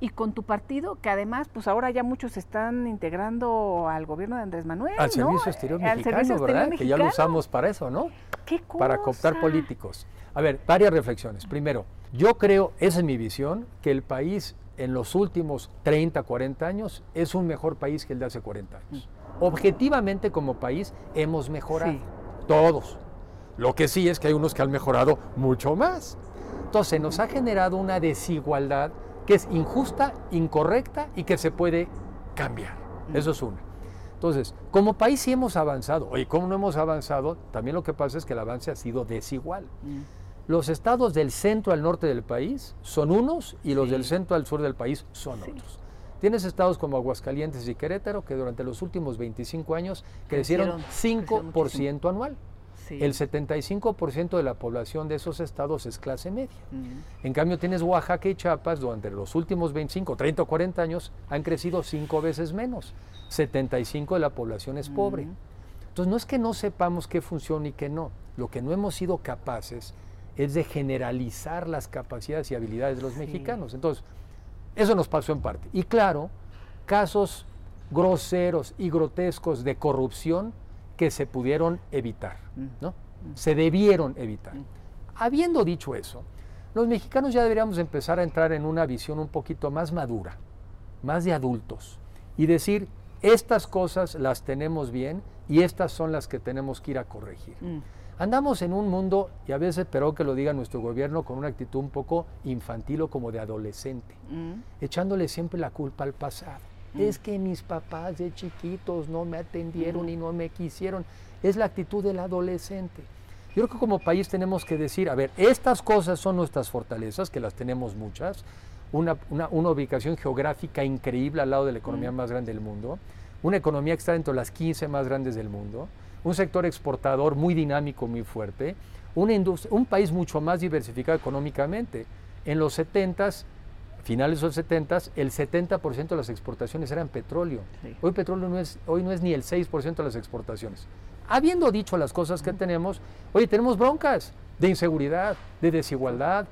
y con tu partido, que además, pues ahora ya muchos están integrando al gobierno de Andrés Manuel. Al Servicio Exterior Mexicano, ¿verdad? Que ya lo usamos para eso, ¿no? ¿Qué Para cooptar políticos. A ver, varias reflexiones. Primero, yo creo, esa es mi visión, que el país en los últimos 30, 40 años es un mejor país que el de hace 40 años. Objetivamente como país hemos mejorado, todos. Lo que sí es que hay unos que han mejorado mucho más. Entonces nos ha generado una desigualdad que es injusta, incorrecta y que se puede cambiar. Eso es una. Entonces, como país sí hemos avanzado. Oye, ¿cómo no hemos avanzado? También lo que pasa es que el avance ha sido desigual. Los estados del centro al norte del país son unos y los del centro al sur del país son otros. Tienes estados como Aguascalientes y Querétaro que durante los últimos 25 años crecieron, 5% anual. El 75% de la población de esos estados es clase media. En cambio, tienes Oaxaca y Chiapas, donde los últimos 25, 30 o 40 años han crecido cinco veces menos. 75 de la población es pobre. Entonces, no es que no sepamos qué funciona y qué no. Lo que no hemos sido capaces es de generalizar las capacidades y habilidades de los mexicanos. Entonces, eso nos pasó en parte. Y claro, casos groseros y grotescos de corrupción que se pudieron evitar, mm. ¿no? Mm. Se debieron evitar. Mm. Habiendo dicho eso, los mexicanos ya deberíamos empezar a entrar en una visión un poquito más madura, más de adultos, y decir, estas cosas las tenemos bien y estas son las que tenemos que ir a corregir. Andamos en un mundo, y a veces pero que lo diga nuestro gobierno, con una actitud un poco infantil o como de adolescente, echándole siempre la culpa al pasado. Mm. Es que mis papás de chiquitos no me atendieron y no me quisieron. Es la actitud del adolescente. Yo creo que como país tenemos que decir, a ver, estas cosas son nuestras fortalezas, que las tenemos muchas, una, ubicación geográfica increíble al lado de la economía mm. más grande del mundo, una economía que está dentro de las 15 más grandes del mundo, un sector exportador muy dinámico, muy fuerte, una un país mucho más diversificado económicamente. En los 70s finales de los 70, el 70% de las exportaciones eran petróleo. Hoy petróleo no es, hoy no es ni el 6% de las exportaciones. Habiendo dicho las cosas que tenemos, hoy tenemos broncas de inseguridad, de desigualdad,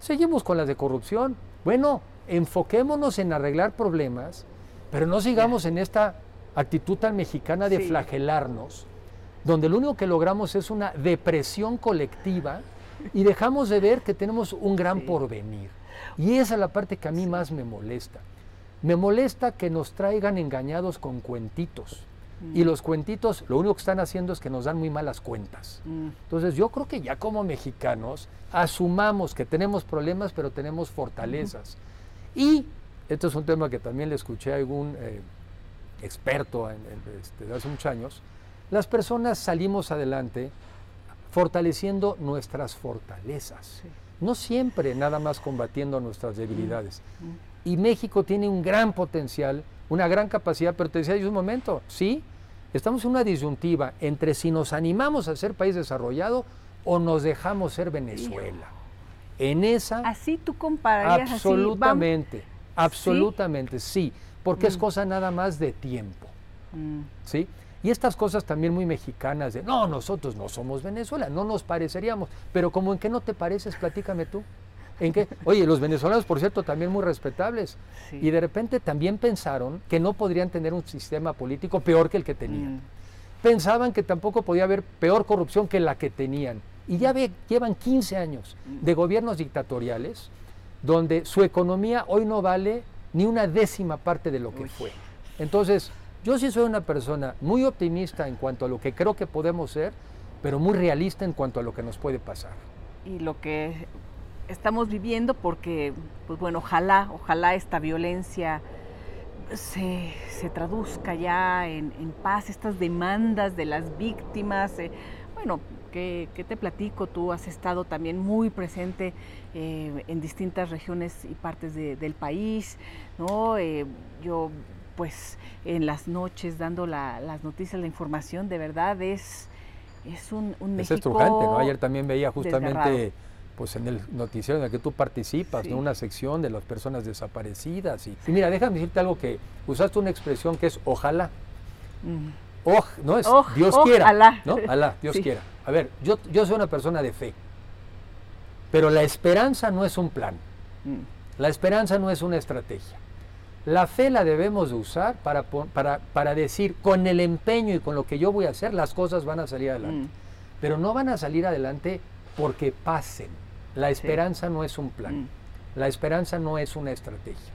seguimos con las de corrupción. Bueno, enfoquémonos en arreglar problemas, pero no sigamos en esta actitud tan mexicana de flagelarnos, donde lo único que logramos es una depresión colectiva y dejamos de ver que tenemos un gran porvenir. Y esa es la parte que a mí más me molesta. Me molesta que nos traigan engañados con cuentitos. Y mm. los cuentitos lo único que están haciendo es que nos dan muy malas cuentas. Mm. Entonces yo creo que ya como mexicanos asumamos que tenemos problemas, pero tenemos fortalezas. Y esto es un tema que también le escuché a algún eh, experto en, este, hace muchos años. Las personas salimos adelante fortaleciendo nuestras fortalezas no siempre nada más combatiendo nuestras debilidades. Y México tiene un gran potencial, una gran capacidad, pero te decía hace un momento, sí, estamos en una disyuntiva entre si nos animamos a ser país desarrollado o nos dejamos ser Venezuela. En esa... Así tú compararías absolutamente, absolutamente, sí, porque es mm. cosa nada más de tiempo. Mm. ¿Sí? Y estas cosas también muy mexicanas de, no, nosotros no somos Venezuela, no nos pareceríamos, pero como en qué no te pareces, platícame tú. ¿En qué? Oye, los venezolanos, por cierto, también muy respetables. Y de repente también pensaron que no podrían tener un sistema político peor que el que tenían. Mm. Pensaban que tampoco podía haber peor corrupción que la que tenían. Y ya ve, llevan 15 años de gobiernos dictatoriales donde su economía hoy no vale ni una décima parte de lo que fue. Entonces, yo sí soy una persona muy optimista en cuanto a lo que creo que podemos ser, pero muy realista en cuanto a lo que nos puede pasar. Y lo que estamos viviendo, porque, pues bueno, ojalá, ojalá esta violencia se, traduzca ya en, paz, estas demandas de las víctimas. Eh, bueno, ¿qué, te platico? Tú has estado también muy presente eh, en distintas regiones y partes del país, ¿no? Eh, yo pues en las noches dando las noticias, la información, de verdad es, es un, un es estrujante, ¿no? Ayer también veía justamente pues en el noticiero en el que tú participas, en una sección de las personas desaparecidas. Y, mira, déjame decirte algo que usaste una expresión que es ojalá. Mm. no es Dios quiera. ¿no? Alá, Dios quiera. A ver, yo, yo soy una persona de fe, pero la esperanza no es un plan. Mm. La esperanza no es una estrategia. La fe la debemos de usar para, para, para, decir, con el empeño y con lo que yo voy a hacer, las cosas van a salir adelante. Mm. Pero no van a salir adelante porque pasen. La esperanza no es un plan. Mm. La esperanza no es una estrategia.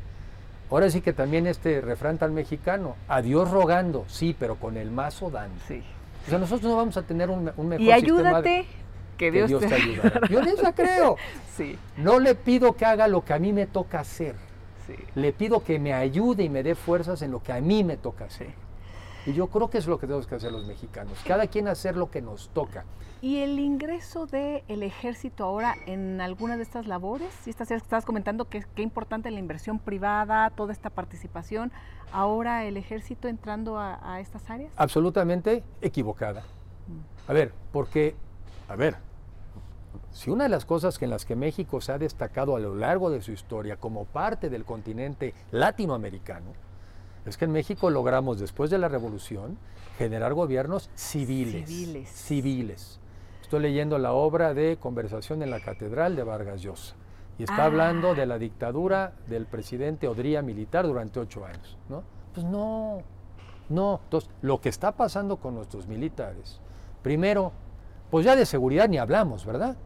Ahora sí que también este refrán tan mexicano, a Dios rogando, sí, pero con el mazo dando. Sí. O sea, nosotros no vamos a tener un, un mejor y ayúdate, que Dios, te, ayudará. Yo en eso creo. Sí. No le pido que haga lo que a mí me toca hacer le pido que me ayude y me dé fuerzas en lo que a mí me toca hacer. Y yo creo que es lo que tenemos que hacer los mexicanos, cada quien hacer lo que nos toca. ¿Y el ingreso del ejército ahora en alguna de estas labores? Si estás, estabas comentando que qué importante la inversión privada, toda esta participación, ahora el ejército entrando a, estas áreas? Absolutamente equivocada. A ver, porque, a ver, si una de las cosas que en las que México se ha destacado a lo largo de su historia como parte del continente latinoamericano, es que en México logramos, después de la revolución, generar gobiernos civiles. Civiles. civiles. Estoy leyendo la obra de Conversación en la Catedral de Vargas Llosa. Y está hablando de la dictadura del presidente Odría militar durante ocho años. ¿no? Pues no, no. Entonces, lo que está pasando con nuestros militares, primero, pues ya de seguridad ni hablamos, ¿verdad?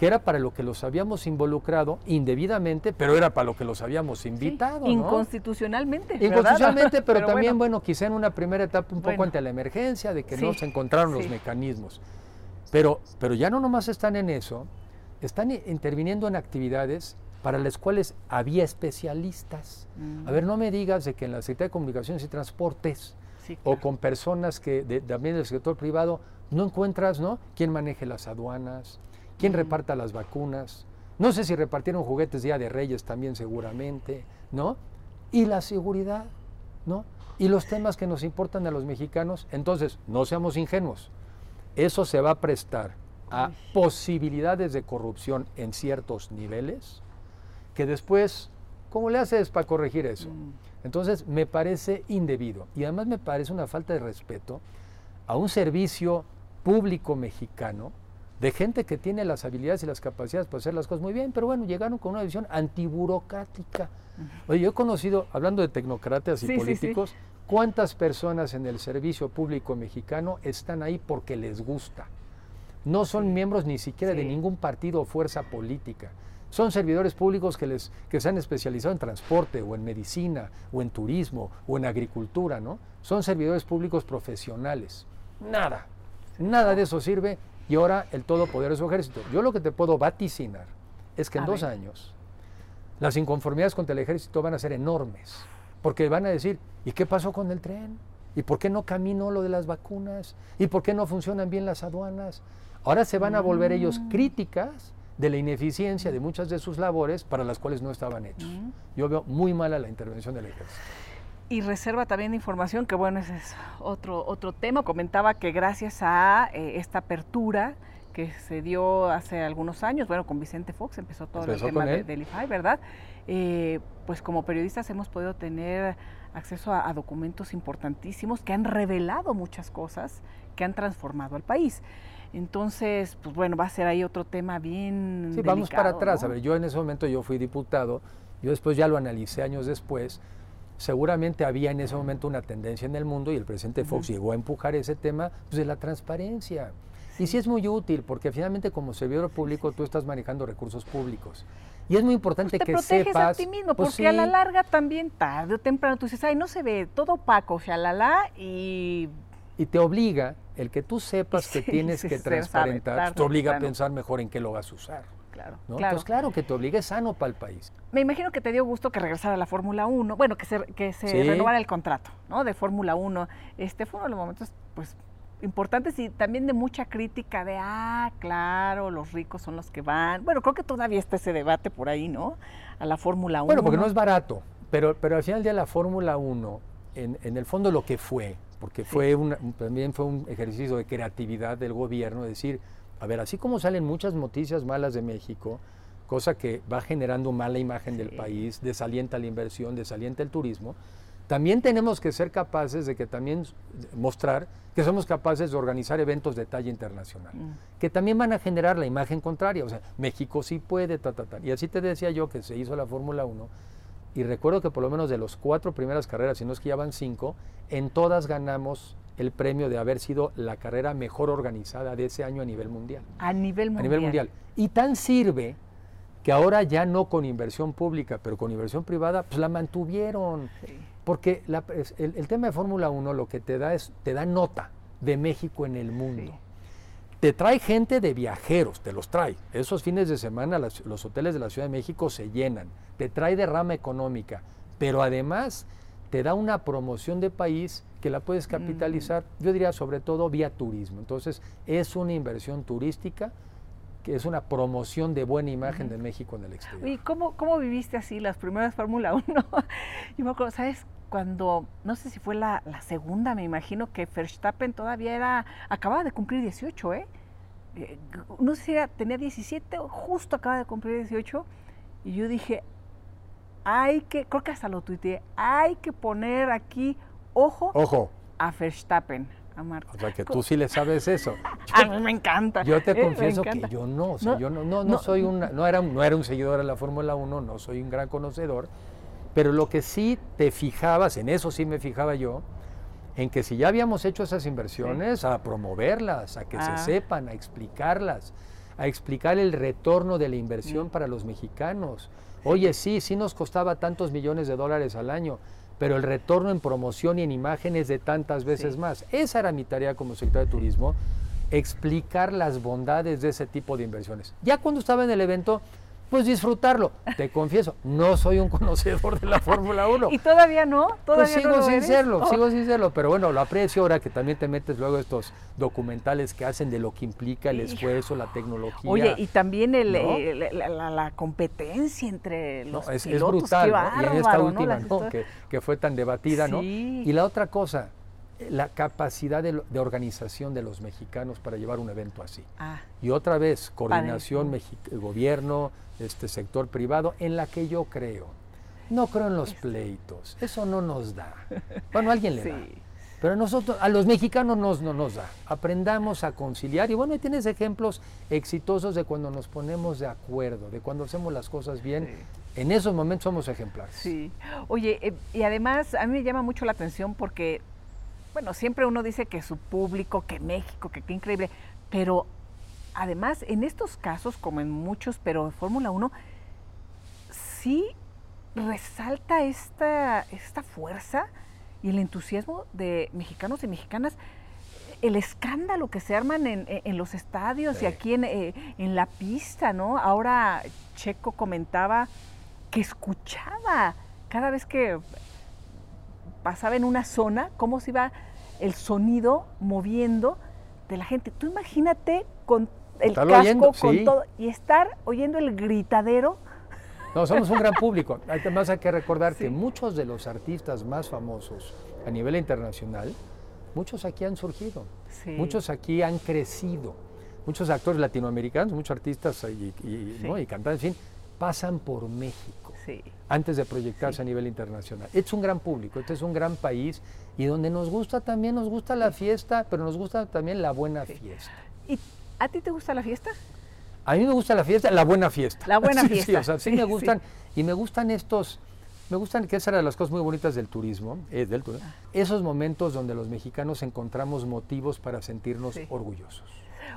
que era para lo que los habíamos involucrado indebidamente, pero era para lo que los habíamos invitado. inconstitucionalmente. Inconstitucionalmente, pero, también, bueno. quizá en una primera etapa un poco ante la emergencia, de que no se encontraron los mecanismos. Pero, pero ya no nomás están en eso, están interviniendo en actividades para las cuales había especialistas. Mm. A ver, no me digas de que en la Secretaría de Comunicaciones y Transportes o con personas que también del sector privado no encuentras, ¿no? ¿Quién maneje las aduanas? quién reparta las vacunas, no sé si repartieron juguetes Día de Reyes también seguramente, ¿no? Y la seguridad, ¿no? Y los temas que nos importan a los mexicanos, entonces, no seamos ingenuos, eso se va a prestar a posibilidades de corrupción en ciertos niveles, que después, ¿cómo le haces para corregir eso? Mm. Entonces, me parece indebido y además me parece una falta de respeto a un servicio público mexicano de gente que tiene las habilidades y las capacidades para hacer las cosas muy bien, pero bueno, llegaron con una visión antiburocrática. Oye, yo he conocido, hablando de tecnócratas y políticos, cuántas personas en el servicio público mexicano están ahí porque les gusta. No son miembros ni siquiera de ningún partido o fuerza política. Son servidores públicos que, les, que se han especializado en transporte o en medicina o en turismo o en agricultura, ¿no? Son servidores públicos profesionales. Nada, nada de eso sirve y ahora el todopoderoso ejército. Yo lo que te puedo vaticinar es que en dos años las inconformidades contra el ejército van a ser enormes, porque van a decir, ¿y qué pasó con el tren? ¿Y por qué no caminó lo de las vacunas? ¿Y por qué no funcionan bien las aduanas? Ahora se van a volver ellos mm. críticas de la ineficiencia de muchas de sus labores para las cuales no estaban hechos. Mm. Yo veo muy mala la intervención del ejército y reserva también información, que bueno, ese es otro, otro tema. Comentaba que gracias a eh, esta apertura que se dio hace algunos años, bueno, con Vicente Fox empezó todo el tema del IFAI, ¿verdad? Eh, pues como periodistas hemos podido tener acceso a, documentos importantísimos que han revelado muchas cosas que han transformado al país. Entonces, pues bueno, va a ser ahí otro tema bien. Sí, vamos para atrás. A ver, yo en ese momento yo fui diputado, yo después ya lo analicé años después seguramente había en ese momento una tendencia en el mundo y el presidente Fox llegó a empujar ese tema pues, de la transparencia. Y sí es muy útil porque finalmente como servidor público tú estás manejando recursos públicos. Y es muy importante pues te que proteges sepas. a ti mismo, pues porque a la larga también tarde o temprano tú dices, ay, no se ve todo opaco, shalala, y. Y te obliga, el que tú sepas que tienes que transparentar, te obliga a pensar mejor en qué lo vas a usar. Claro, claro. claro que te obligue sano para el país. Me imagino que te dio gusto que regresara a la Fórmula 1, bueno, que se, que se renovara el contrato, ¿no? De Fórmula 1. Este fue uno de los momentos, pues, importantes y también de mucha crítica de, ah, claro, los ricos son los que van. Bueno, creo que todavía está ese debate por ahí, ¿no? A la Fórmula 1. Bueno, porque no es barato, pero, pero al final día la Fórmula 1, en, en, el fondo lo que fue, porque fue también fue un ejercicio de creatividad del gobierno, decir, a ver, así como salen muchas noticias malas de México, cosa que va generando mala imagen del país, desalienta la inversión, desalienta el turismo, también tenemos que ser capaces de que también mostrar que somos capaces de organizar eventos de talla internacional, mm. que también van a generar la imagen contraria, o sea, México sí puede, ta, ta, ta. Y así te decía yo que se hizo la Fórmula 1, y recuerdo que por lo menos de las cuatro primeras carreras, si no es que ya van cinco, en todas ganamos el premio de haber sido la carrera mejor organizada de ese año a nivel mundial. A nivel mundial. A nivel mundial. Y tan sirve que ahora ya no con inversión pública, pero con inversión privada, pues la mantuvieron. Porque el, tema de Fórmula 1 lo que te da es, te da nota de México en el mundo. Te trae gente de viajeros, te los trae. Esos fines de semana los hoteles de la Ciudad de México se llenan. Te trae derrama económica. Pero además te da una promoción de país que la puedes capitalizar, yo diría sobre todo vía turismo. Entonces, es una inversión turística que es una promoción de buena imagen de México en el exterior. ¿Y cómo, cómo viviste así las primeras Fórmula 1? Yo me acuerdo, ¿sabes? Cuando, no sé si fue la, la, segunda, me imagino que Verstappen todavía era, acababa de cumplir 18, ¿eh? eh no sé si era, tenía 17 o justo acaba de cumplir 18. Y yo dije, hay que, creo que hasta lo tuiteé, hay que poner aquí, ojo, ojo. a Verstappen o sea, que tú sí le sabes eso. a mí me encanta. Yo te confieso que yo no, o sea, yo no, no, no, soy una, no era, no era un seguidor de la Fórmula 1, no soy un gran conocedor, pero lo que sí te fijabas, en eso sí me fijaba yo, en que si ya habíamos hecho esas inversiones, a promoverlas, a que se ah. sepan, a explicarlas, a explicar el retorno de la inversión para los mexicanos. Oye, sí, sí nos costaba tantos millones de dólares al año, pero el retorno en promoción y en imágenes de tantas veces más. Esa era mi tarea como secretario de Turismo, explicar las bondades de ese tipo de inversiones. Ya cuando estaba en el evento, pues disfrutarlo. Te confieso, no soy un conocedor de la Fórmula 1. ¿Y todavía no? Pues ¿Todavía sigo no sin serlo, oh. sigo sin serlo, pero bueno, lo aprecio ahora que también te metes luego estos documentales que hacen de lo que implica el esfuerzo, la tecnología. Oye, y también el, eh, la, competencia entre los no, es, es brutal, y en esta última, que, que, fue tan debatida, ¿no? Y la otra cosa, la capacidad de, organización de los mexicanos para llevar un evento así. Ah. y otra vez, coordinación, gobierno, este sector privado, en la que yo creo. No creo en los pleitos, eso no nos da. Bueno, a alguien le da. Pero nosotros, a los mexicanos nos, no nos da. Aprendamos a conciliar. Y bueno, tienes ejemplos exitosos de cuando nos ponemos de acuerdo, de cuando hacemos las cosas bien. En esos momentos somos ejemplares. Sí. Oye, eh, y además a mí me llama mucho la atención porque bueno, siempre uno dice que su público, que México, que qué increíble, pero además en estos casos, como en muchos, pero en Fórmula 1, sí resalta esta, esta fuerza y el entusiasmo de mexicanos y mexicanas el escándalo que se arman en, los estadios y aquí en, eh, en, la pista, ¿no? Ahora Checo comentaba que escuchaba cada vez que pasaba en una zona, cómo se iba el sonido moviendo de la gente. Tú imagínate con el casco, con todo, y estar oyendo el gritadero. No, somos un gran público. Además hay que recordar que muchos de los artistas más famosos a nivel internacional, muchos aquí han surgido, muchos aquí han crecido, muchos actores latinoamericanos, muchos artistas y, y cantantes, en fin, pasan por México antes de proyectarse a nivel internacional. es un gran público, este es un gran país y donde nos gusta también, nos gusta la fiesta, pero nos gusta también la buena fiesta. ¿Y a ti te gusta la fiesta? A mí me gusta la fiesta, la buena fiesta. La buena fiesta. Sí, o sea, sí, me gustan y me gustan estos, me gustan, que esa era de las cosas muy bonitas del turismo, es del turismo, ah. esos momentos donde los mexicanos encontramos motivos para sentirnos orgullosos,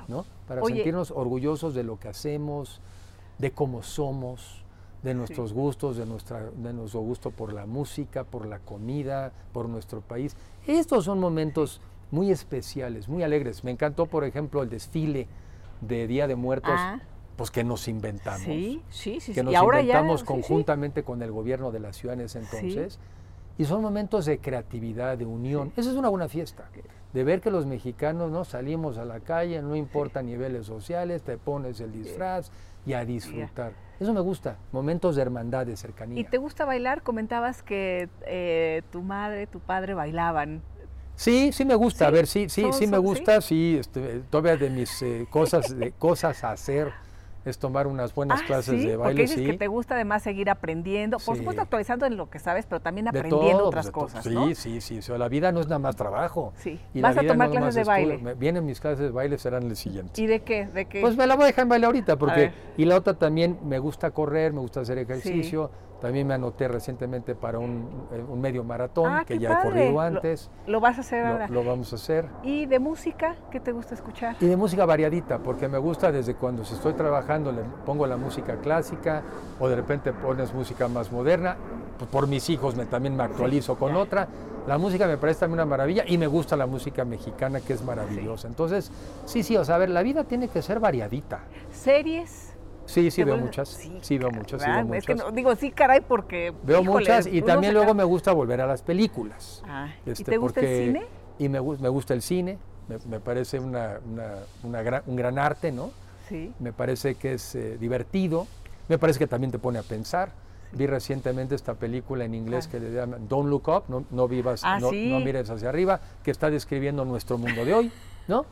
¿no? Para sentirnos orgullosos de lo que hacemos, de cómo somos, de nuestros gustos, de, nuestra, de nuestro gusto por la música, por la comida, por nuestro país. Estos son momentos muy especiales, muy alegres. Me encantó, por ejemplo, el desfile de Día de Muertos. Ah. Pues que nos inventamos. Sí, sí, sí. Que nos inventamos conjuntamente con el gobierno de la ciudad en ese entonces. Y son momentos de creatividad, de unión. Esa es una buena fiesta. De ver que los mexicanos no salimos a la calle, no importa niveles sociales, te pones el disfraz y a disfrutar. Eso me gusta, momentos de hermandad, de cercanía. ¿Y te gusta bailar? Comentabas que eh, tu madre, tu padre bailaban. Sí, sí me gusta, a ver, sí, sí, sí me gusta, sí, este, todavía de mis eh, cosas, de cosas a hacer es tomar unas buenas ah, clases de baile. Porque dices que te gusta además seguir aprendiendo, por supuesto actualizando en lo que sabes, pero también aprendiendo otras cosas. Sí, sí, sí, o la vida no es nada más trabajo. Sí. ¿Vas a tomar clases de baile? vienen mis clases de baile, serán el siguiente. ¿Y de qué? ¿De qué? Pues me la voy a dejar en baile ahorita, porque, y la otra también me gusta correr, me gusta hacer ejercicio. También me anoté recientemente para un, eh, medio maratón ah, que ya he corrido antes. ¿Lo, vas a hacer ahora? Lo vamos a hacer. ¿Y de música? ¿Qué te gusta escuchar? Y de música variadita, porque me gusta desde cuando si estoy trabajando le pongo la música clásica o de repente pones música más moderna. Pues por mis hijos me, también me actualizo con otra. La música me parece también una maravilla y me gusta la música mexicana que es maravillosa. Entonces, sí, sí, o sea, a ver, la vida tiene que ser variadita. ¿Series? Sí, sí veo muchas. Sí, veo muchas, sí veo muchas. Es que no, digo, sí, caray, porque... Veo muchas y también luego me gusta volver a las películas. Ah, ¿Y este, te gusta el cine? Y me, me gusta el cine, me, parece una, una, un gran arte, ¿no? Sí. Me parece que es eh, divertido, me parece que también te pone a pensar. Vi recientemente esta película en inglés que le llaman Don't Look Up, no, no vivas, ah, no, no, mires hacia arriba, que está describiendo nuestro mundo de hoy, ¿no?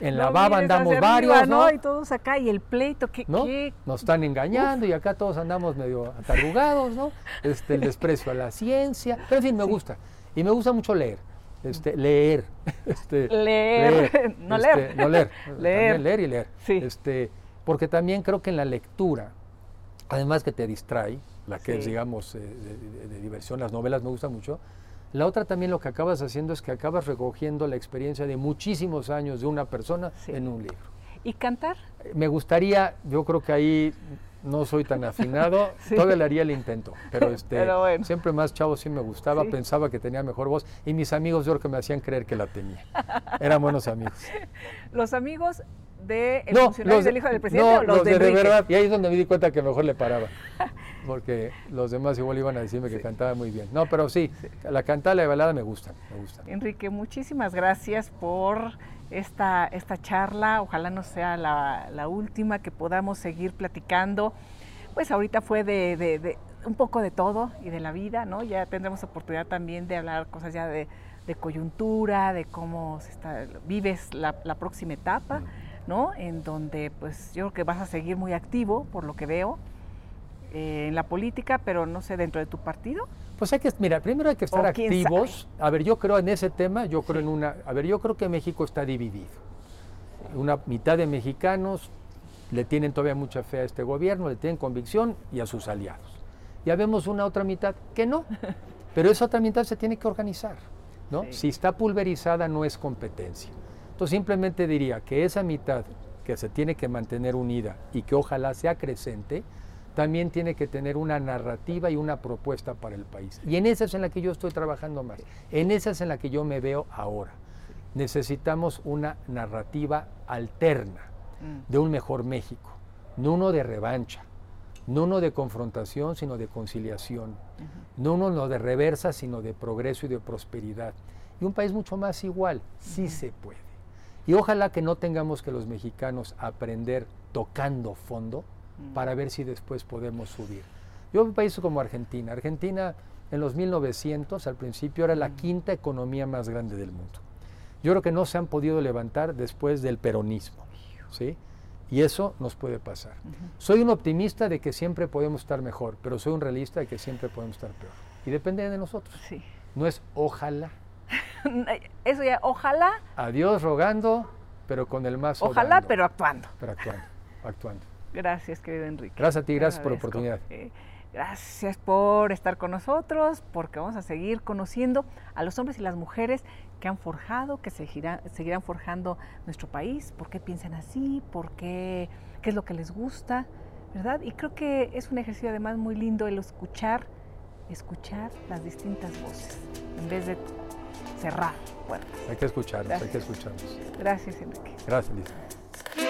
En la baba andamos varios, ¿no? Y todos acá, y el pleito, ¿qué? ¿no? Nos están engañando y acá todos andamos medio atarugados, ¿no? Este, el desprecio a la ciencia, pero en fin, me gusta. Y me gusta mucho leer. Este, leer. Este, leer. no este, leer. No leer. leer. leer y leer. Este, porque también creo que en la lectura, además que te distrae, la que es, digamos, eh, de, diversión, las novelas me gustan mucho, la otra también lo que acabas haciendo es que acabas recogiendo la experiencia de muchísimos años de una persona en un libro. ¿Y cantar? Me gustaría, yo creo que ahí no soy tan afinado, todavía le haría el intento, pero, este, siempre más chavo sí me gustaba, pensaba que tenía mejor voz y mis amigos yo creo que me hacían creer que la tenía. Eran buenos amigos. Los amigos de el funcionario del hijo del presidente no, los, de, de, verdad, y ahí es donde me di cuenta que mejor le paraba. Porque los demás igual iban a decirme que cantaba muy bien. No, pero sí, la cantada la balada me gustan, me gustan. Enrique, muchísimas gracias por esta, esta charla. Ojalá no sea la, última, que podamos seguir platicando. Pues ahorita fue de, un poco de todo y de la vida, ¿no? Ya tendremos oportunidad también de hablar cosas ya de, coyuntura, de cómo se está, vives la, próxima etapa, ¿no? En donde pues yo creo que vas a seguir muy activo, por lo que veo, eh, en la política, pero no sé, dentro de tu partido. Pues hay que, mira, primero hay que estar activos. A ver, yo creo en ese tema, yo creo en una, a ver, yo creo que México está dividido. Una mitad de mexicanos le tienen todavía mucha fe a este gobierno, le tienen convicción y a sus aliados. Ya vemos una otra mitad que no, pero esa otra mitad se tiene que organizar, ¿no? Si está pulverizada no es competencia. Entonces simplemente diría que esa mitad que se tiene que mantener unida y que ojalá sea creciente, también tiene que tener una narrativa y una propuesta para el país. Y en esa es en la que yo estoy trabajando más. En esa es en la que yo me veo ahora. Necesitamos una narrativa alterna mm. de un mejor México, no uno de revancha, no uno de confrontación, sino de conciliación, no uno de reversa, sino de progreso y de prosperidad. Y un país mucho más igual, sí se puede. Y ojalá que no tengamos que los mexicanos aprender tocando fondo, para ver si después podemos subir. Yo un país como Argentina. Argentina en los 1900 al principio era la quinta economía más grande del mundo. Yo creo que no se han podido levantar después del peronismo, ¿sí? Y eso nos puede pasar. Soy un optimista de que siempre podemos estar mejor, pero soy un realista de que siempre podemos estar peor. Y depende de nosotros. Sí. No es ojalá. eso ya, ojalá. Adiós rogando, pero con el más. Ojalá, pero actuando. Pero actuando, actuando. Gracias, querido Enrique. Gracias a ti, gracias por la oportunidad. gracias por estar con nosotros, porque vamos a seguir conociendo a los hombres y las mujeres que han forjado, que seguirán, seguirán forjando nuestro país, por qué piensan así, por qué, qué es lo que les gusta, ¿verdad? Y creo que es un ejercicio además muy lindo el escuchar, escuchar las distintas voces, en vez de cerrar puertas. Hay que escucharnos, hay que escucharnos. Gracias, Enrique. Gracias, Lisa.